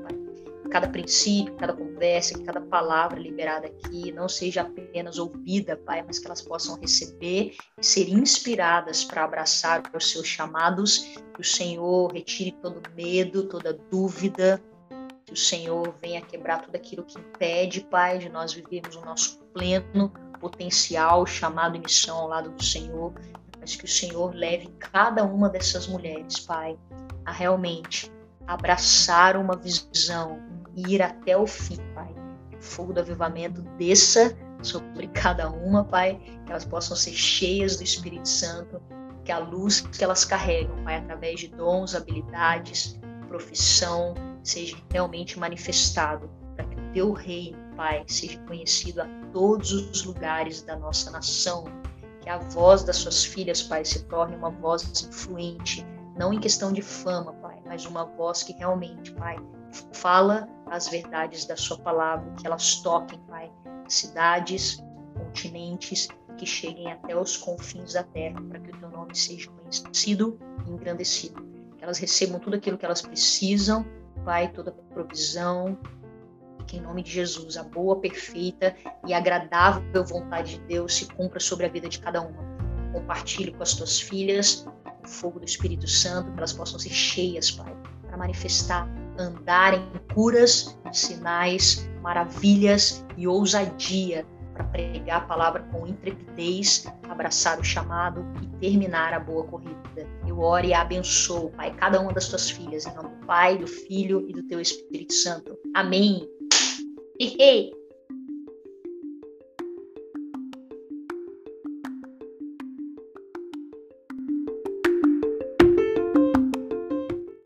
cada princípio, cada conversa, que cada palavra liberada aqui não seja apenas ouvida, Pai, mas que elas possam receber e ser inspiradas para abraçar os seus chamados. Que o Senhor retire todo medo, toda dúvida, que o Senhor venha quebrar tudo aquilo que impede, Pai, de nós vivermos o nosso pleno potencial, chamado e missão ao lado do Senhor, mas que o Senhor leve cada uma dessas mulheres, Pai, a realmente abraçar uma visão ir até o fim, Pai. O fogo do avivamento desça sobre cada uma, Pai, que elas possam ser cheias do Espírito Santo, que a luz que elas carregam, Pai, através de dons, habilidades, profissão, seja realmente manifestado, para que o teu reino, Pai, seja conhecido a todos os lugares da nossa nação, que a voz das suas filhas, Pai, se torne uma voz influente, não em questão de fama, Pai, mas uma voz que realmente, Pai, fala as verdades da sua palavra, que elas toquem, Pai, cidades, continentes, que cheguem até os confins da terra, para que o teu nome seja conhecido e engrandecido. Que elas recebam tudo aquilo que elas precisam Pai, toda provisão, que em nome de Jesus, a boa, perfeita e agradável vontade de Deus se cumpra sobre a vida de cada uma. Compartilhe com as tuas filhas o fogo do Espírito Santo, que elas possam ser cheias, Pai, para manifestar, andar em curas, sinais, maravilhas e ousadia para pregar a palavra com intrepidez, abraçar o chamado e terminar a boa corrida. Eu oro e abençoo, Pai, cada uma das tuas filhas, em nome do Pai, do Filho e do teu Espírito Santo. Amém. E, hey,